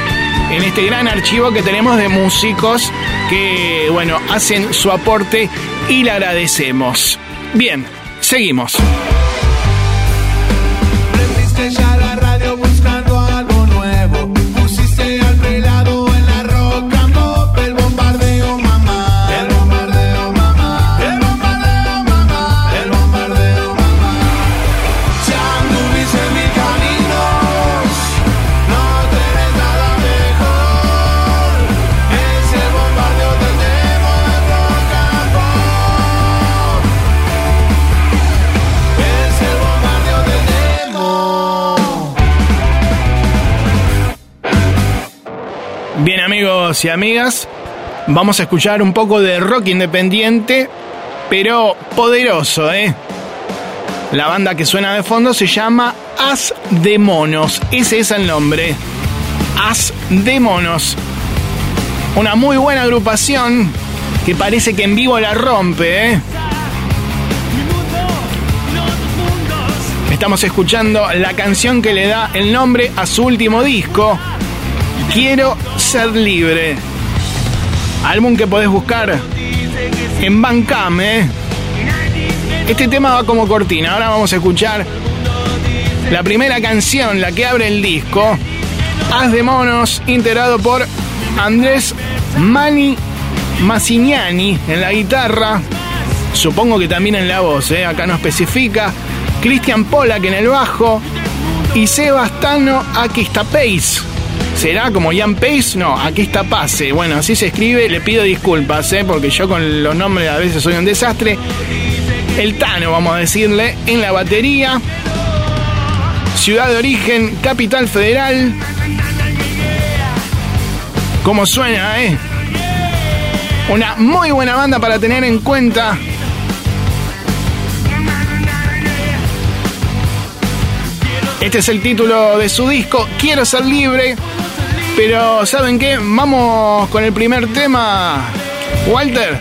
en este gran archivo que tenemos de músicos que, bueno, hacen su aporte y le agradecemos. Bien, seguimos. Y amigas, vamos a escuchar un poco de rock independiente, pero poderoso, ¿eh? La banda que suena de fondo se llama As de Monos, ese es el nombre. As de Monos. Una muy buena agrupación que parece que en vivo la rompe, ¿eh? Estamos escuchando la canción que le da el nombre a su último disco, Quiero ser libre. Álbum que podés buscar en Bandcamp, ¿eh? Este tema va como cortina. Ahora vamos a escuchar la primera canción, la que abre el disco. Haz de Monos, integrado por Andrés Mani Massiniani en la guitarra. Supongo que también en la voz, ¿eh? acá no especifica. Cristian Polak en el bajo. Y Sebastano Pace. ¿Será como Jan Pace? No, aquí está Pase. Bueno, así se escribe. Le pido disculpas, ¿eh? porque yo con los nombres a veces soy un desastre. El Tano, vamos a decirle, en la batería. Ciudad de origen, Capital Federal. ¿Cómo suena, eh? Una muy buena banda para tener en cuenta. Este es el título de su disco, Quiero ser libre. Pero ¿saben qué? Vamos con el primer tema. Walter.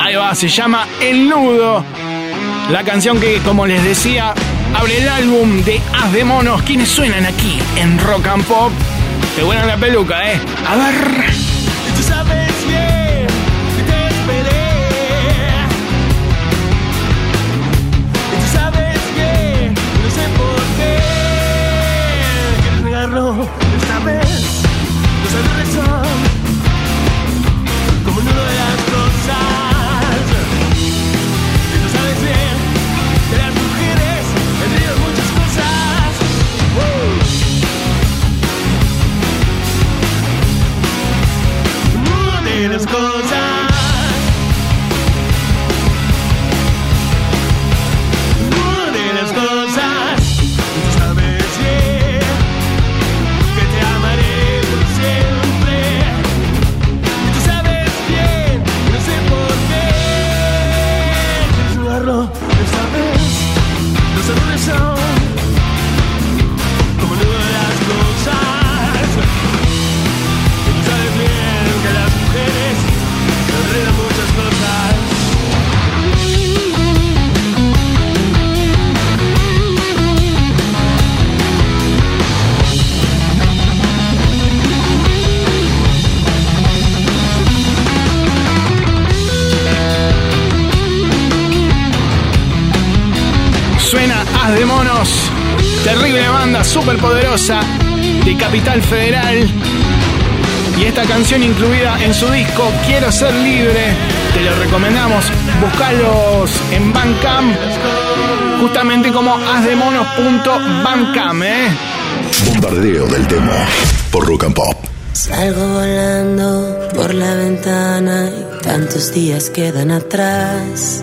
Ahí va, se llama El Nudo. La canción que, como les decía, abre el álbum de Haz de Monos. ¿Quiénes suenan aquí en Rock and Pop? Te buena la peluca, ¿eh? A ver. Terrible banda, súper poderosa de Capital Federal. Y esta canción incluida en su disco Quiero ser libre. Te lo recomendamos. Buscalos en Bandcamp. Justamente como hazdemonos.bandcamp, ¿eh? Bombardeo del demo por Rock and Pop. Salgo volando por la ventana y tantos días quedan atrás.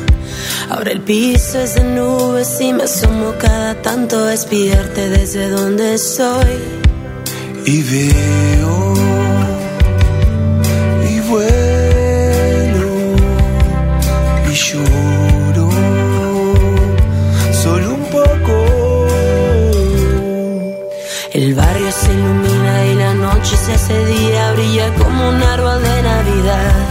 Ahora el piso es de nubes y me asomo cada tanto a espiarte desde donde soy Y veo y vuelo y lloro solo un poco. El barrio se ilumina y la noche se hace día, brilla como un árbol de Navidad.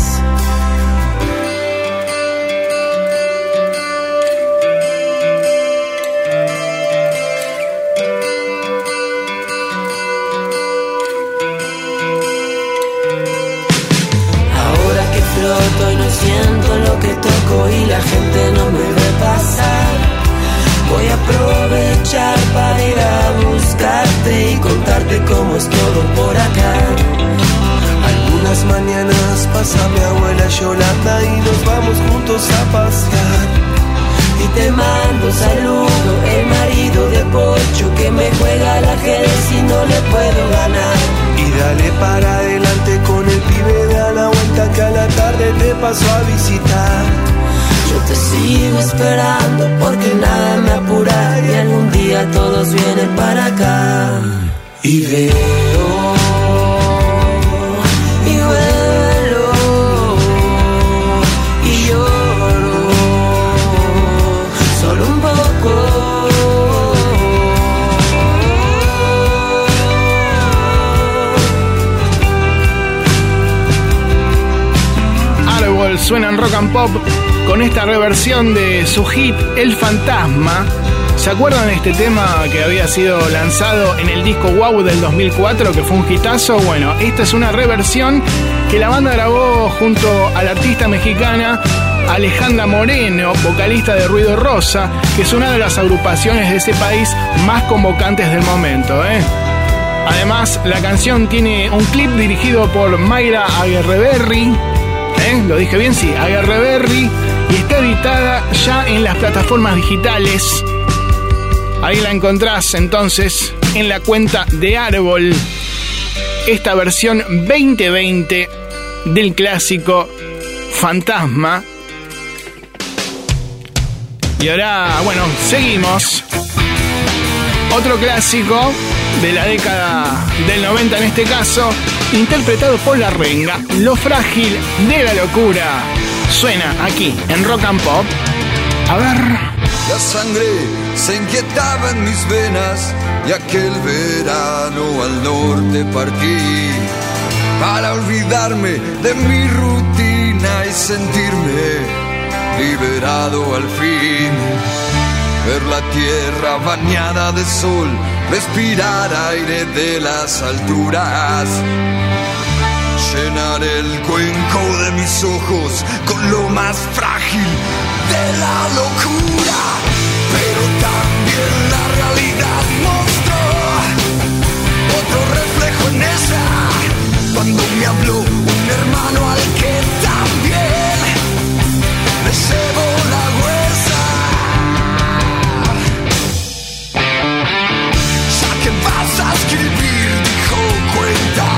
A visitar. Yo te sigo esperando porque nada me apura y algún día todos vienen para acá. Y veo suena en rock and pop con esta reversión de su hit El Fantasma. ¿Se acuerdan de este tema que había sido lanzado en el disco Wow del 2004 que fue un hitazo? Bueno, esta es una reversión que la banda grabó junto a la artista mexicana Alejandra Moreno, vocalista de Ruido Rosa, que es una de las agrupaciones de ese país más convocantes del momento. ¿eh? Además, la canción tiene un clip dirigido por Mayra Aguerreberry. ¿Eh? Lo dije bien, sí, Aguerreberry. Y está editada ya en las plataformas digitales. Ahí la encontrás entonces en la cuenta de Árbol. Esta versión 2020 del clásico Fantasma. Y ahora, bueno, seguimos. Otro clásico de la década del 90 en este caso, interpretado por La Renga, Lo frágil de la locura. Suena aquí en Rock and Pop. A ver. La sangre se inquietaba en mis venas y aquel verano al norte partí para olvidarme de mi rutina y sentirme liberado al fin. Ver la tierra bañada de sol, respirar aire de las alturas. Llenar el cuenco de mis ojos con lo más frágil de la locura. Pero también la realidad mostró otro reflejo en ella. Cuando me habló un hermano al que también llevo a escribir, dijo cuenta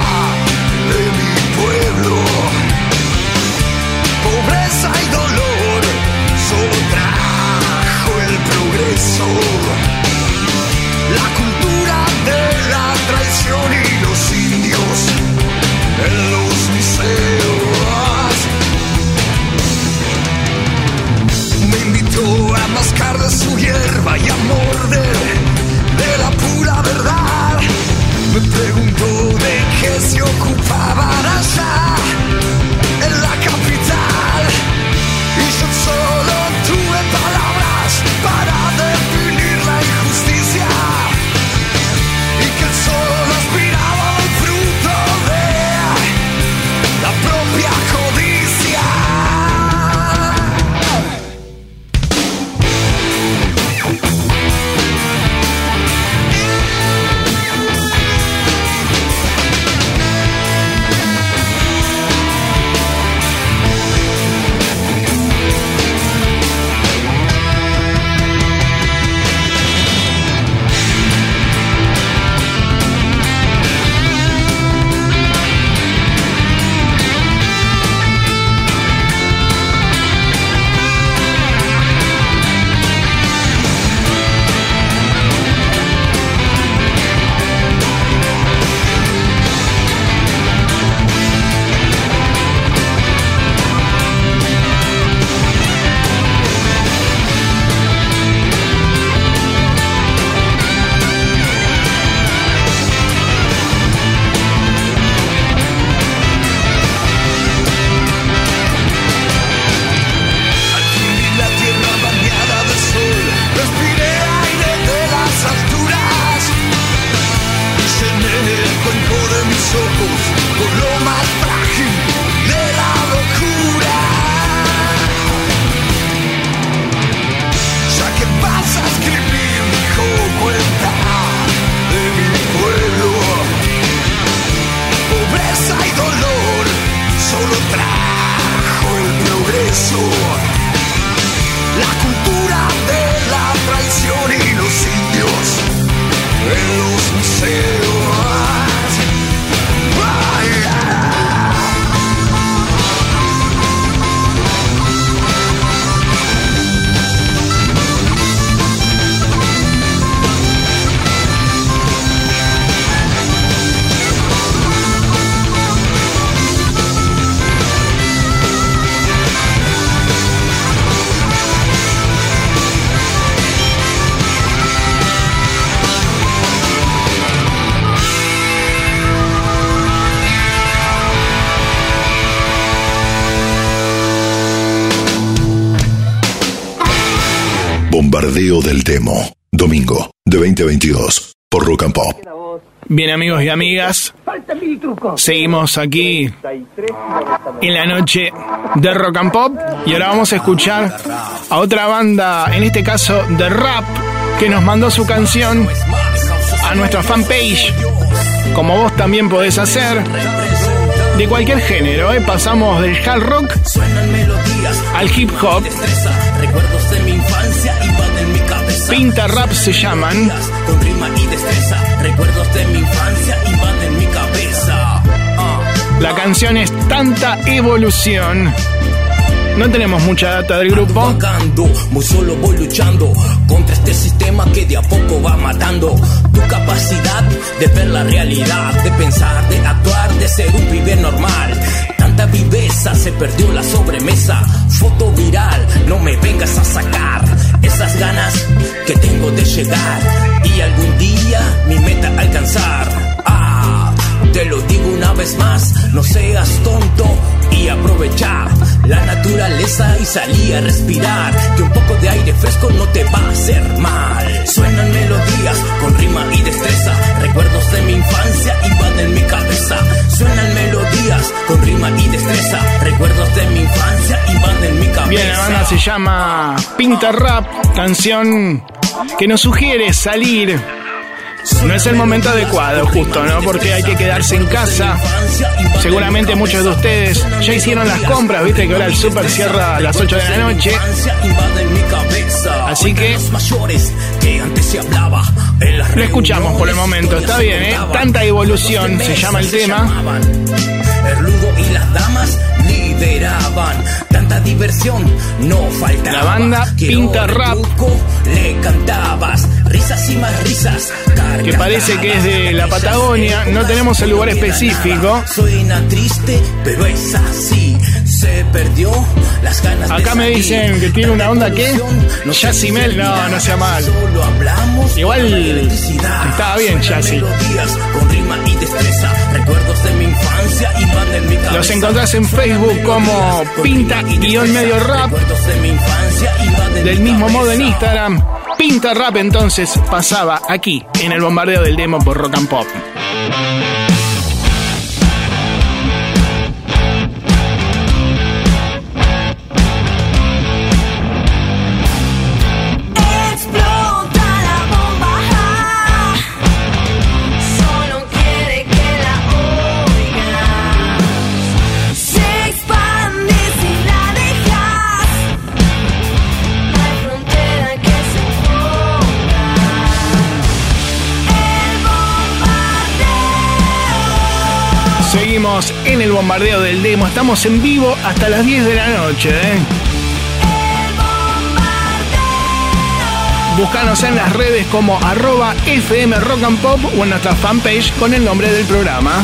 de mi pueblo. Pobreza y dolor solo trajo el progreso. La cultura de la traición y los indios en los museos. Me invitó a mascar de su hierba y a morder preguntó de qué se ocupaba la del Demo. Domingo, de 20 a 22, por Rock and Pop. Bien amigos y amigas, seguimos aquí en la noche de Rock and Pop y ahora vamos a escuchar a otra banda, en este caso de rap, que nos mandó su canción a nuestra fanpage, como vos también podés hacer, de cualquier género, ¿eh? pasamos del hard rock al hip hop. Pinta rap se llaman. Con rima y destreza. Recuerdos de mi infancia invaden mi cabeza. La canción es Tanta Evolución. No tenemos mucha data del grupo. Vagando, muy solo voy luchando contra este sistema que de a poco va matando tu capacidad de ver la realidad, de pensar, de actuar, de ser un pibe normal. Tanta viveza se perdió la sobremesa. Foto viral, no me vengas a sacar esas ganas que tengo de llegar y algún día mi meta alcanzar. Ah, una vez más, no seas tonto y aprovecha la naturaleza y salí a respirar. Que un poco de aire fresco no te va a hacer mal. Suenan melodías con rima y destreza. Recuerdos de mi infancia invaden mi cabeza. Suenan melodías con rima y destreza. Recuerdos de mi infancia invaden mi cabeza. Bien, la banda se llama Pinta Rap, canción que nos sugiere salir. No es el momento adecuado, justo, ¿no? Porque hay que quedarse en casa. Seguramente muchos de ustedes ya hicieron las compras, viste que ahora el super cierra a las 8 de la noche. Así que lo escuchamos por el momento, está bien, ¿eh? Tanta evolución se llama el tema. La banda Pinta Rap. Que parece que es de la Patagonia, no tenemos el lugar específico. Suena triste, pero es así. Se perdió las ganas de Acá me dicen que tiene una onda que Yacimel, no, no sea mal. Igual estaba bien Yassi. y. Los encontrás en Facebook como Pinta-medio rap. De mi infancia invaden Del mi mismo modo en. Instagram, Pinta Rap entonces pasaba aquí en el bombardeo del demo por Rock and Pop. En el bombardeo del demo, estamos en vivo hasta las 10 de la noche. ¿eh? Búscanos en las redes como arroba FM Rock and Pop o en nuestra fanpage con el nombre del programa.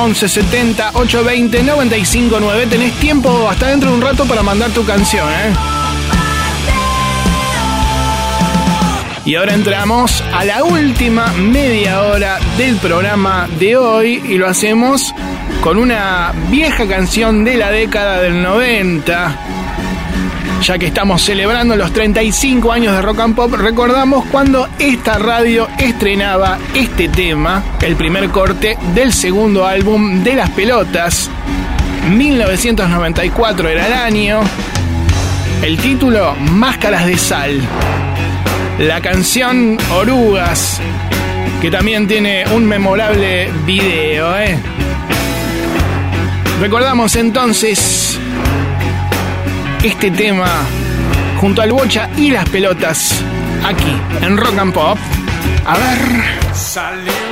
11 70 820 95 9 Tenés tiempo hasta dentro de un rato para mandar tu canción, ¿eh? Y ahora entramos a la última media hora del programa de hoy y lo hacemos con una vieja canción de la década del 90. Ya que estamos celebrando los 35 años de Rock and Pop, recordamos cuando esta radio estrenaba este tema, el primer corte del segundo álbum de las pelotas. 1994 era el año. El título, Máscaras de Sal. La canción Orugas, que también tiene un memorable video, ¿eh? Recordamos entonces este tema junto al Bocha y las pelotas aquí en Rock and Pop. A ver.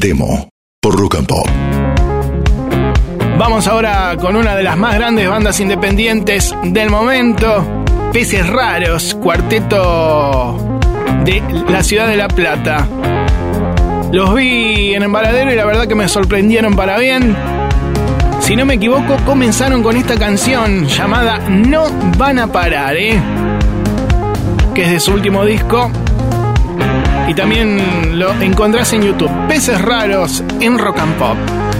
Demo por Rock Pop. Vamos ahora con una de las más grandes bandas independientes del momento, Peces Raros, cuarteto de la ciudad de La Plata. Los vi en Embaladero y la verdad que me sorprendieron para bien. Si no me equivoco, comenzaron con esta canción llamada No van a parar, ¿eh? Que es de su último disco. Y también lo encontrás en YouTube. Peces raros en Rock and Pop.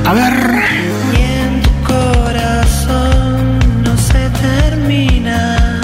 A ver. Termina.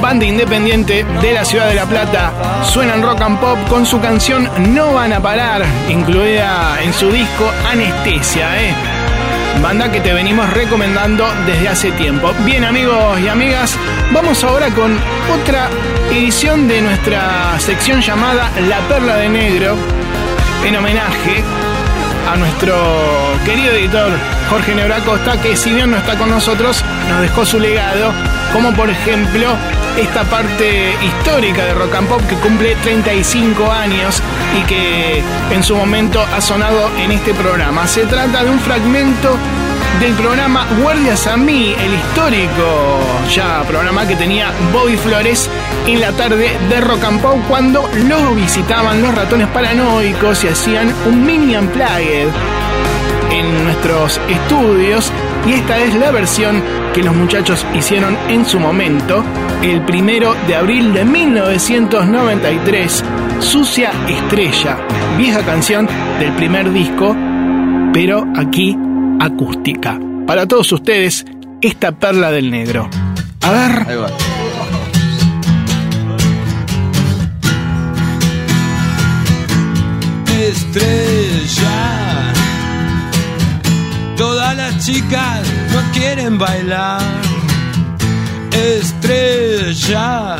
Banda independiente de la ciudad de La Plata, suenan rock and pop con su canción No van a parar, incluida en su disco Anestesia, ¿eh? banda que te venimos recomendando desde hace tiempo. Bien amigos y amigas, vamos ahora con otra edición de nuestra sección llamada La Perla de Negro, en homenaje a nuestro querido editor Jorge Nebra Costa, que si bien no está con nosotros, nos dejó su legado, como por ejemplo esta parte histórica de Rock and Pop que cumple 35 años y que en su momento ha sonado en este programa. Se trata de un fragmento del programa Guardias a mí, el histórico ya programa que tenía Bobby Flores en la tarde de Rock and Pop cuando lo visitaban los ratones paranoicos y hacían un mini unplugged en nuestros estudios y esta es la versión que los muchachos hicieron en su momento, el primero de abril de 1993, Sucia Estrella, vieja canción del primer disco, pero aquí acústica. Para todos ustedes, esta perla del negro. A ver. estrella. Todas las chicas no quieren bailar. Estrella.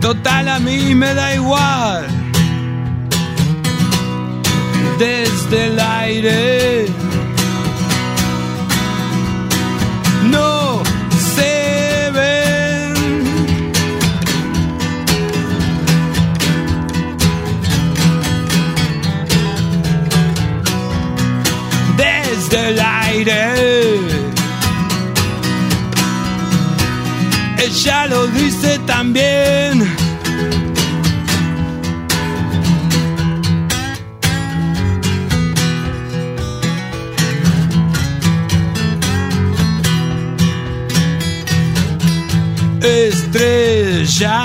Total a mí me da igual. Desde el aire. Ella lo dice también. Estrella.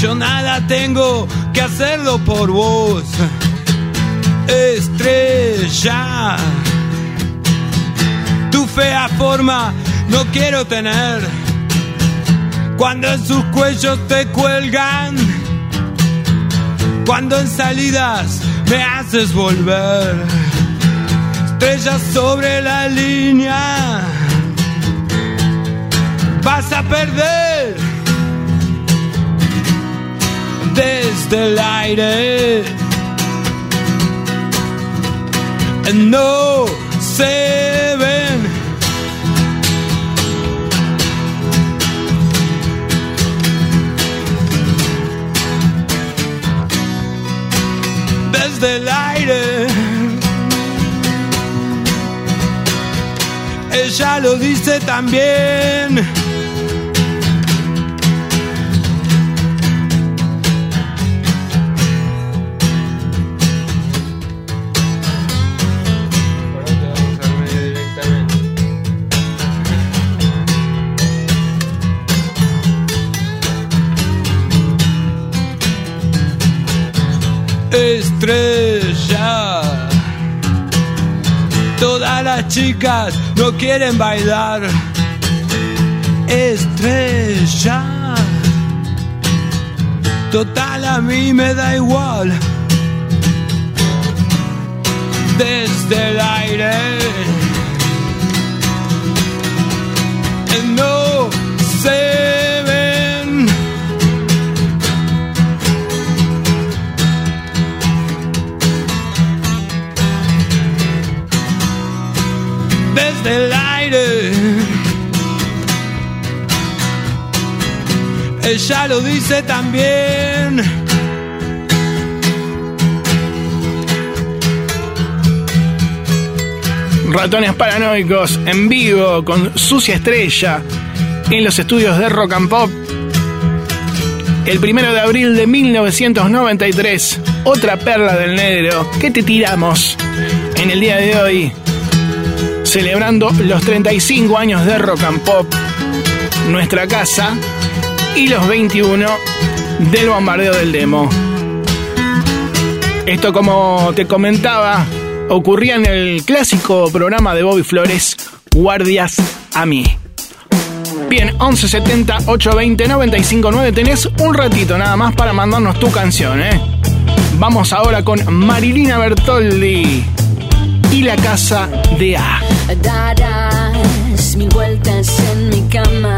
Yo nada tengo que hacerlo por vos estrella. Tu fea forma no quiero tener. Cuando en sus cuellos te cuelgan. Cuando en salidas me haces volver. Estrella sobre la línea. Vas a perder. Desde el aire. No se ven. Desde el aire. Ella lo dice también. Estrella. Todas las chicas no quieren bailar. Estrella. Total a mí me da igual. Desde el aire. No se desde el aire. Ella lo dice también. Ratones paranoicos en vivo con Sucia Estrella en los estudios de Rock and Pop. El primero de abril de 1993, otra perla del negro que te tiramos en el día de hoy, celebrando los 35 años de Rock and Pop, nuestra casa y los 21 del bombardeo del demo. Esto como te comentaba, ocurría en el clásico programa de Bobby Flores, Guardias a mí. Bien, 1170 820 959 tenés un ratito nada más para mandarnos tu canción, ¿eh? Vamos ahora con Marilina Bertoldi y la casa de A. Darás mil vueltas en mi cama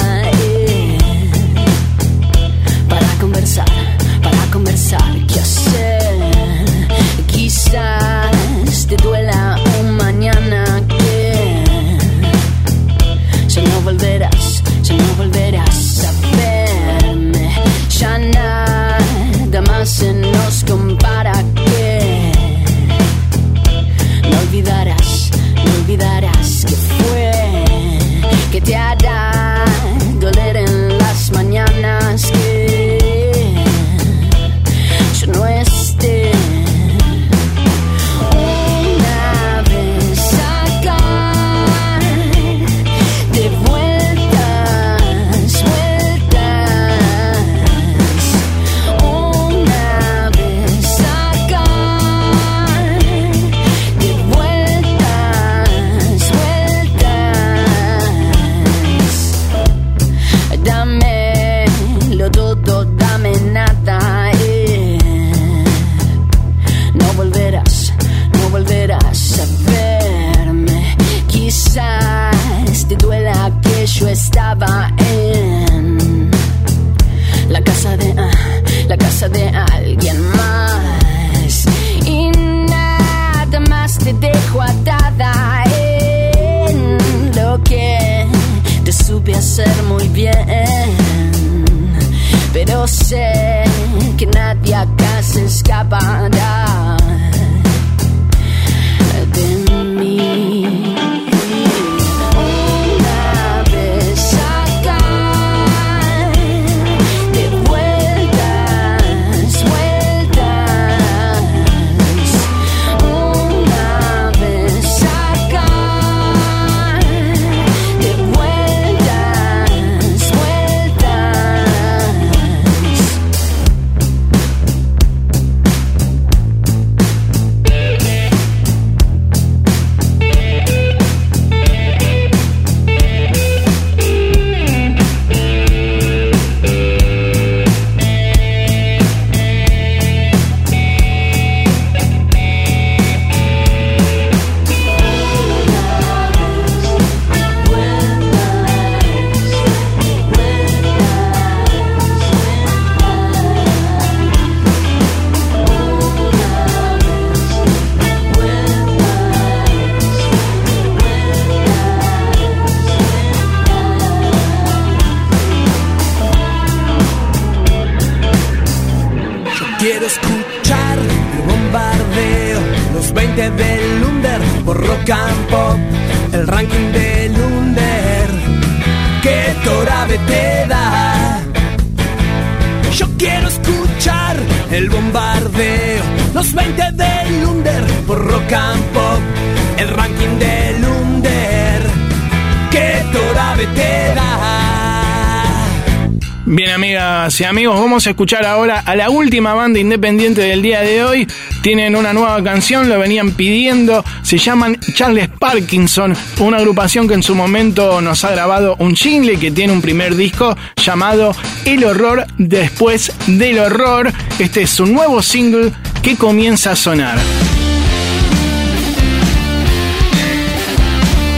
amigos, vamos a escuchar ahora a la última banda independiente del día de hoy. Tienen una nueva canción, lo venían pidiendo. Se llaman Charles Parkinson, una agrupación que en su momento nos ha grabado un jingle que tiene un primer disco llamado El horror después del horror. Este es su nuevo single que comienza a sonar.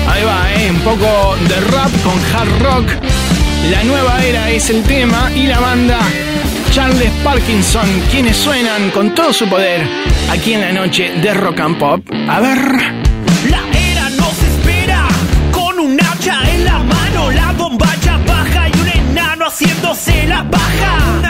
Ahí va, ¿eh? un poco de rap con hard rock. La nueva era es el tema y la banda Charles Parkinson, quienes suenan con todo su poder aquí en la noche de Rock and Pop. A ver. La era nos espera con un hacha en la mano, la bombacha baja y un enano haciéndose la baja.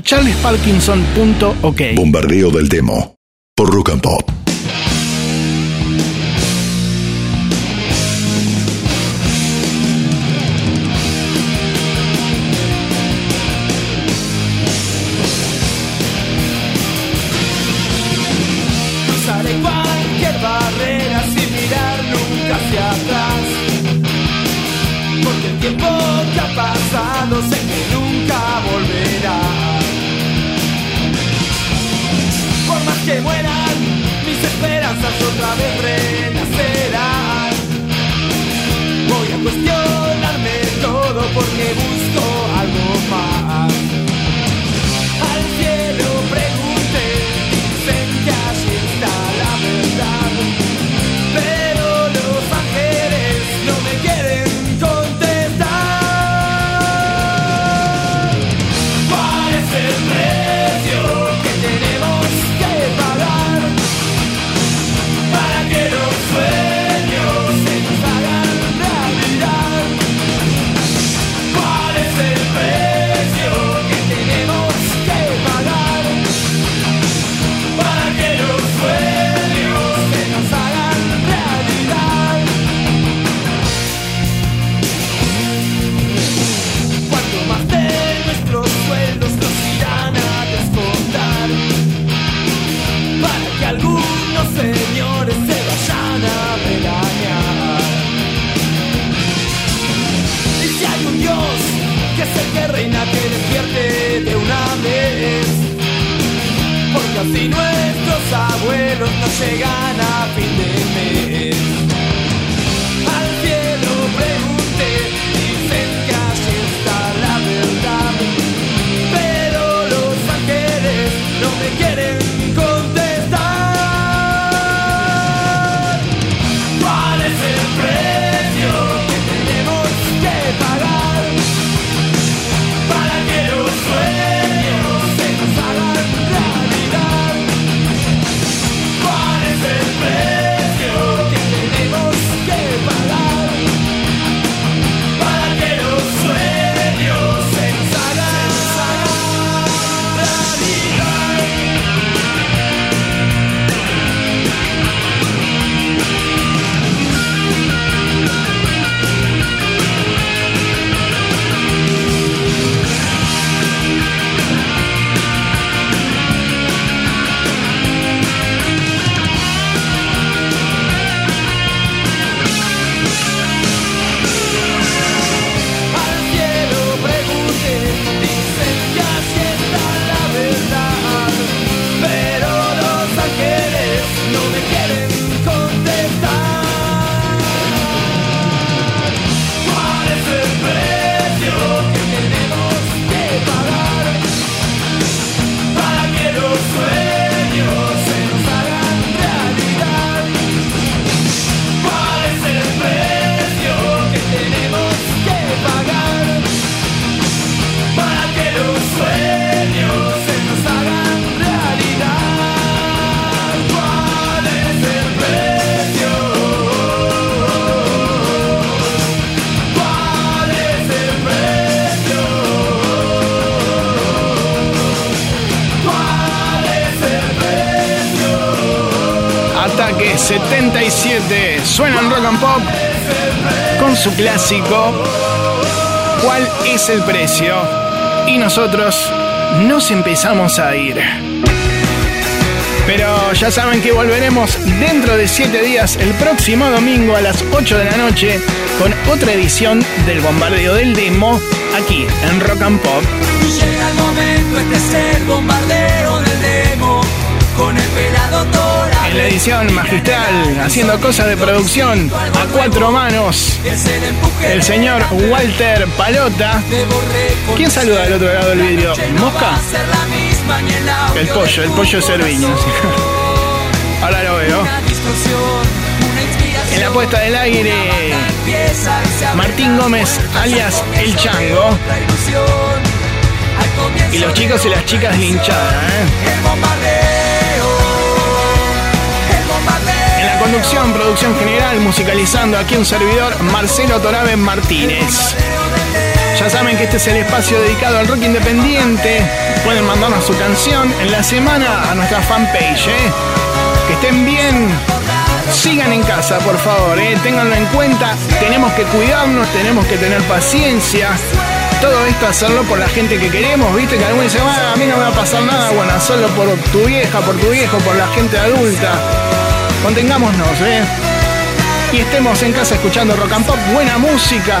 charlesparkinson.ok. .ok. Bombardeo del demo por Rock and Pop. Su clásico ¿Cuál es el precio? Y nosotros nos empezamos a ir. Pero ya saben que volveremos dentro de 7 días, el próximo domingo a las 8 de la noche, con otra edición del bombardeo del demo aquí en Rock and Pop. Llega el momento, este es el del demo con el pelado Tora. La edición magistral, haciendo cosas de producción a cuatro manos, el señor Walter Palota. ¿Quién saluda al otro lado del vidrio? ¿Mosca? el pollo, el pollo Cerviño. Ahora lo veo. En la puesta del aire, Martín Gómez, alias El Chango. Y los chicos y las chicas linchadas, ¿eh? Conducción, producción general, musicalizando aquí un servidor, Marcelo Torabe Martínez. Ya saben que este es el espacio dedicado al rock independiente. Pueden mandarnos su canción en la semana a nuestra fanpage. ¿eh? Que estén bien. Sigan en casa, por favor. ¿eh? Ténganlo en cuenta. Tenemos que cuidarnos, tenemos que tener paciencia. Todo esto hacerlo por la gente que queremos. Viste que algunos dicen, "Ah, a mí no me va a pasar nada. Bueno, solo por tu vieja, por tu viejo, por la gente adulta. Contengámonos, ¿eh? Y estemos en casa escuchando rock and pop, buena música.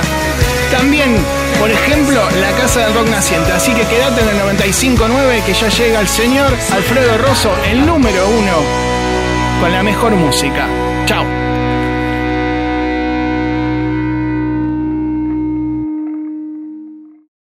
También, por ejemplo, la Casa del Rock Naciente. Así que quédate en el 95.9 que ya llega el señor Alfredo Rosso, el número uno, con la mejor música. Chao.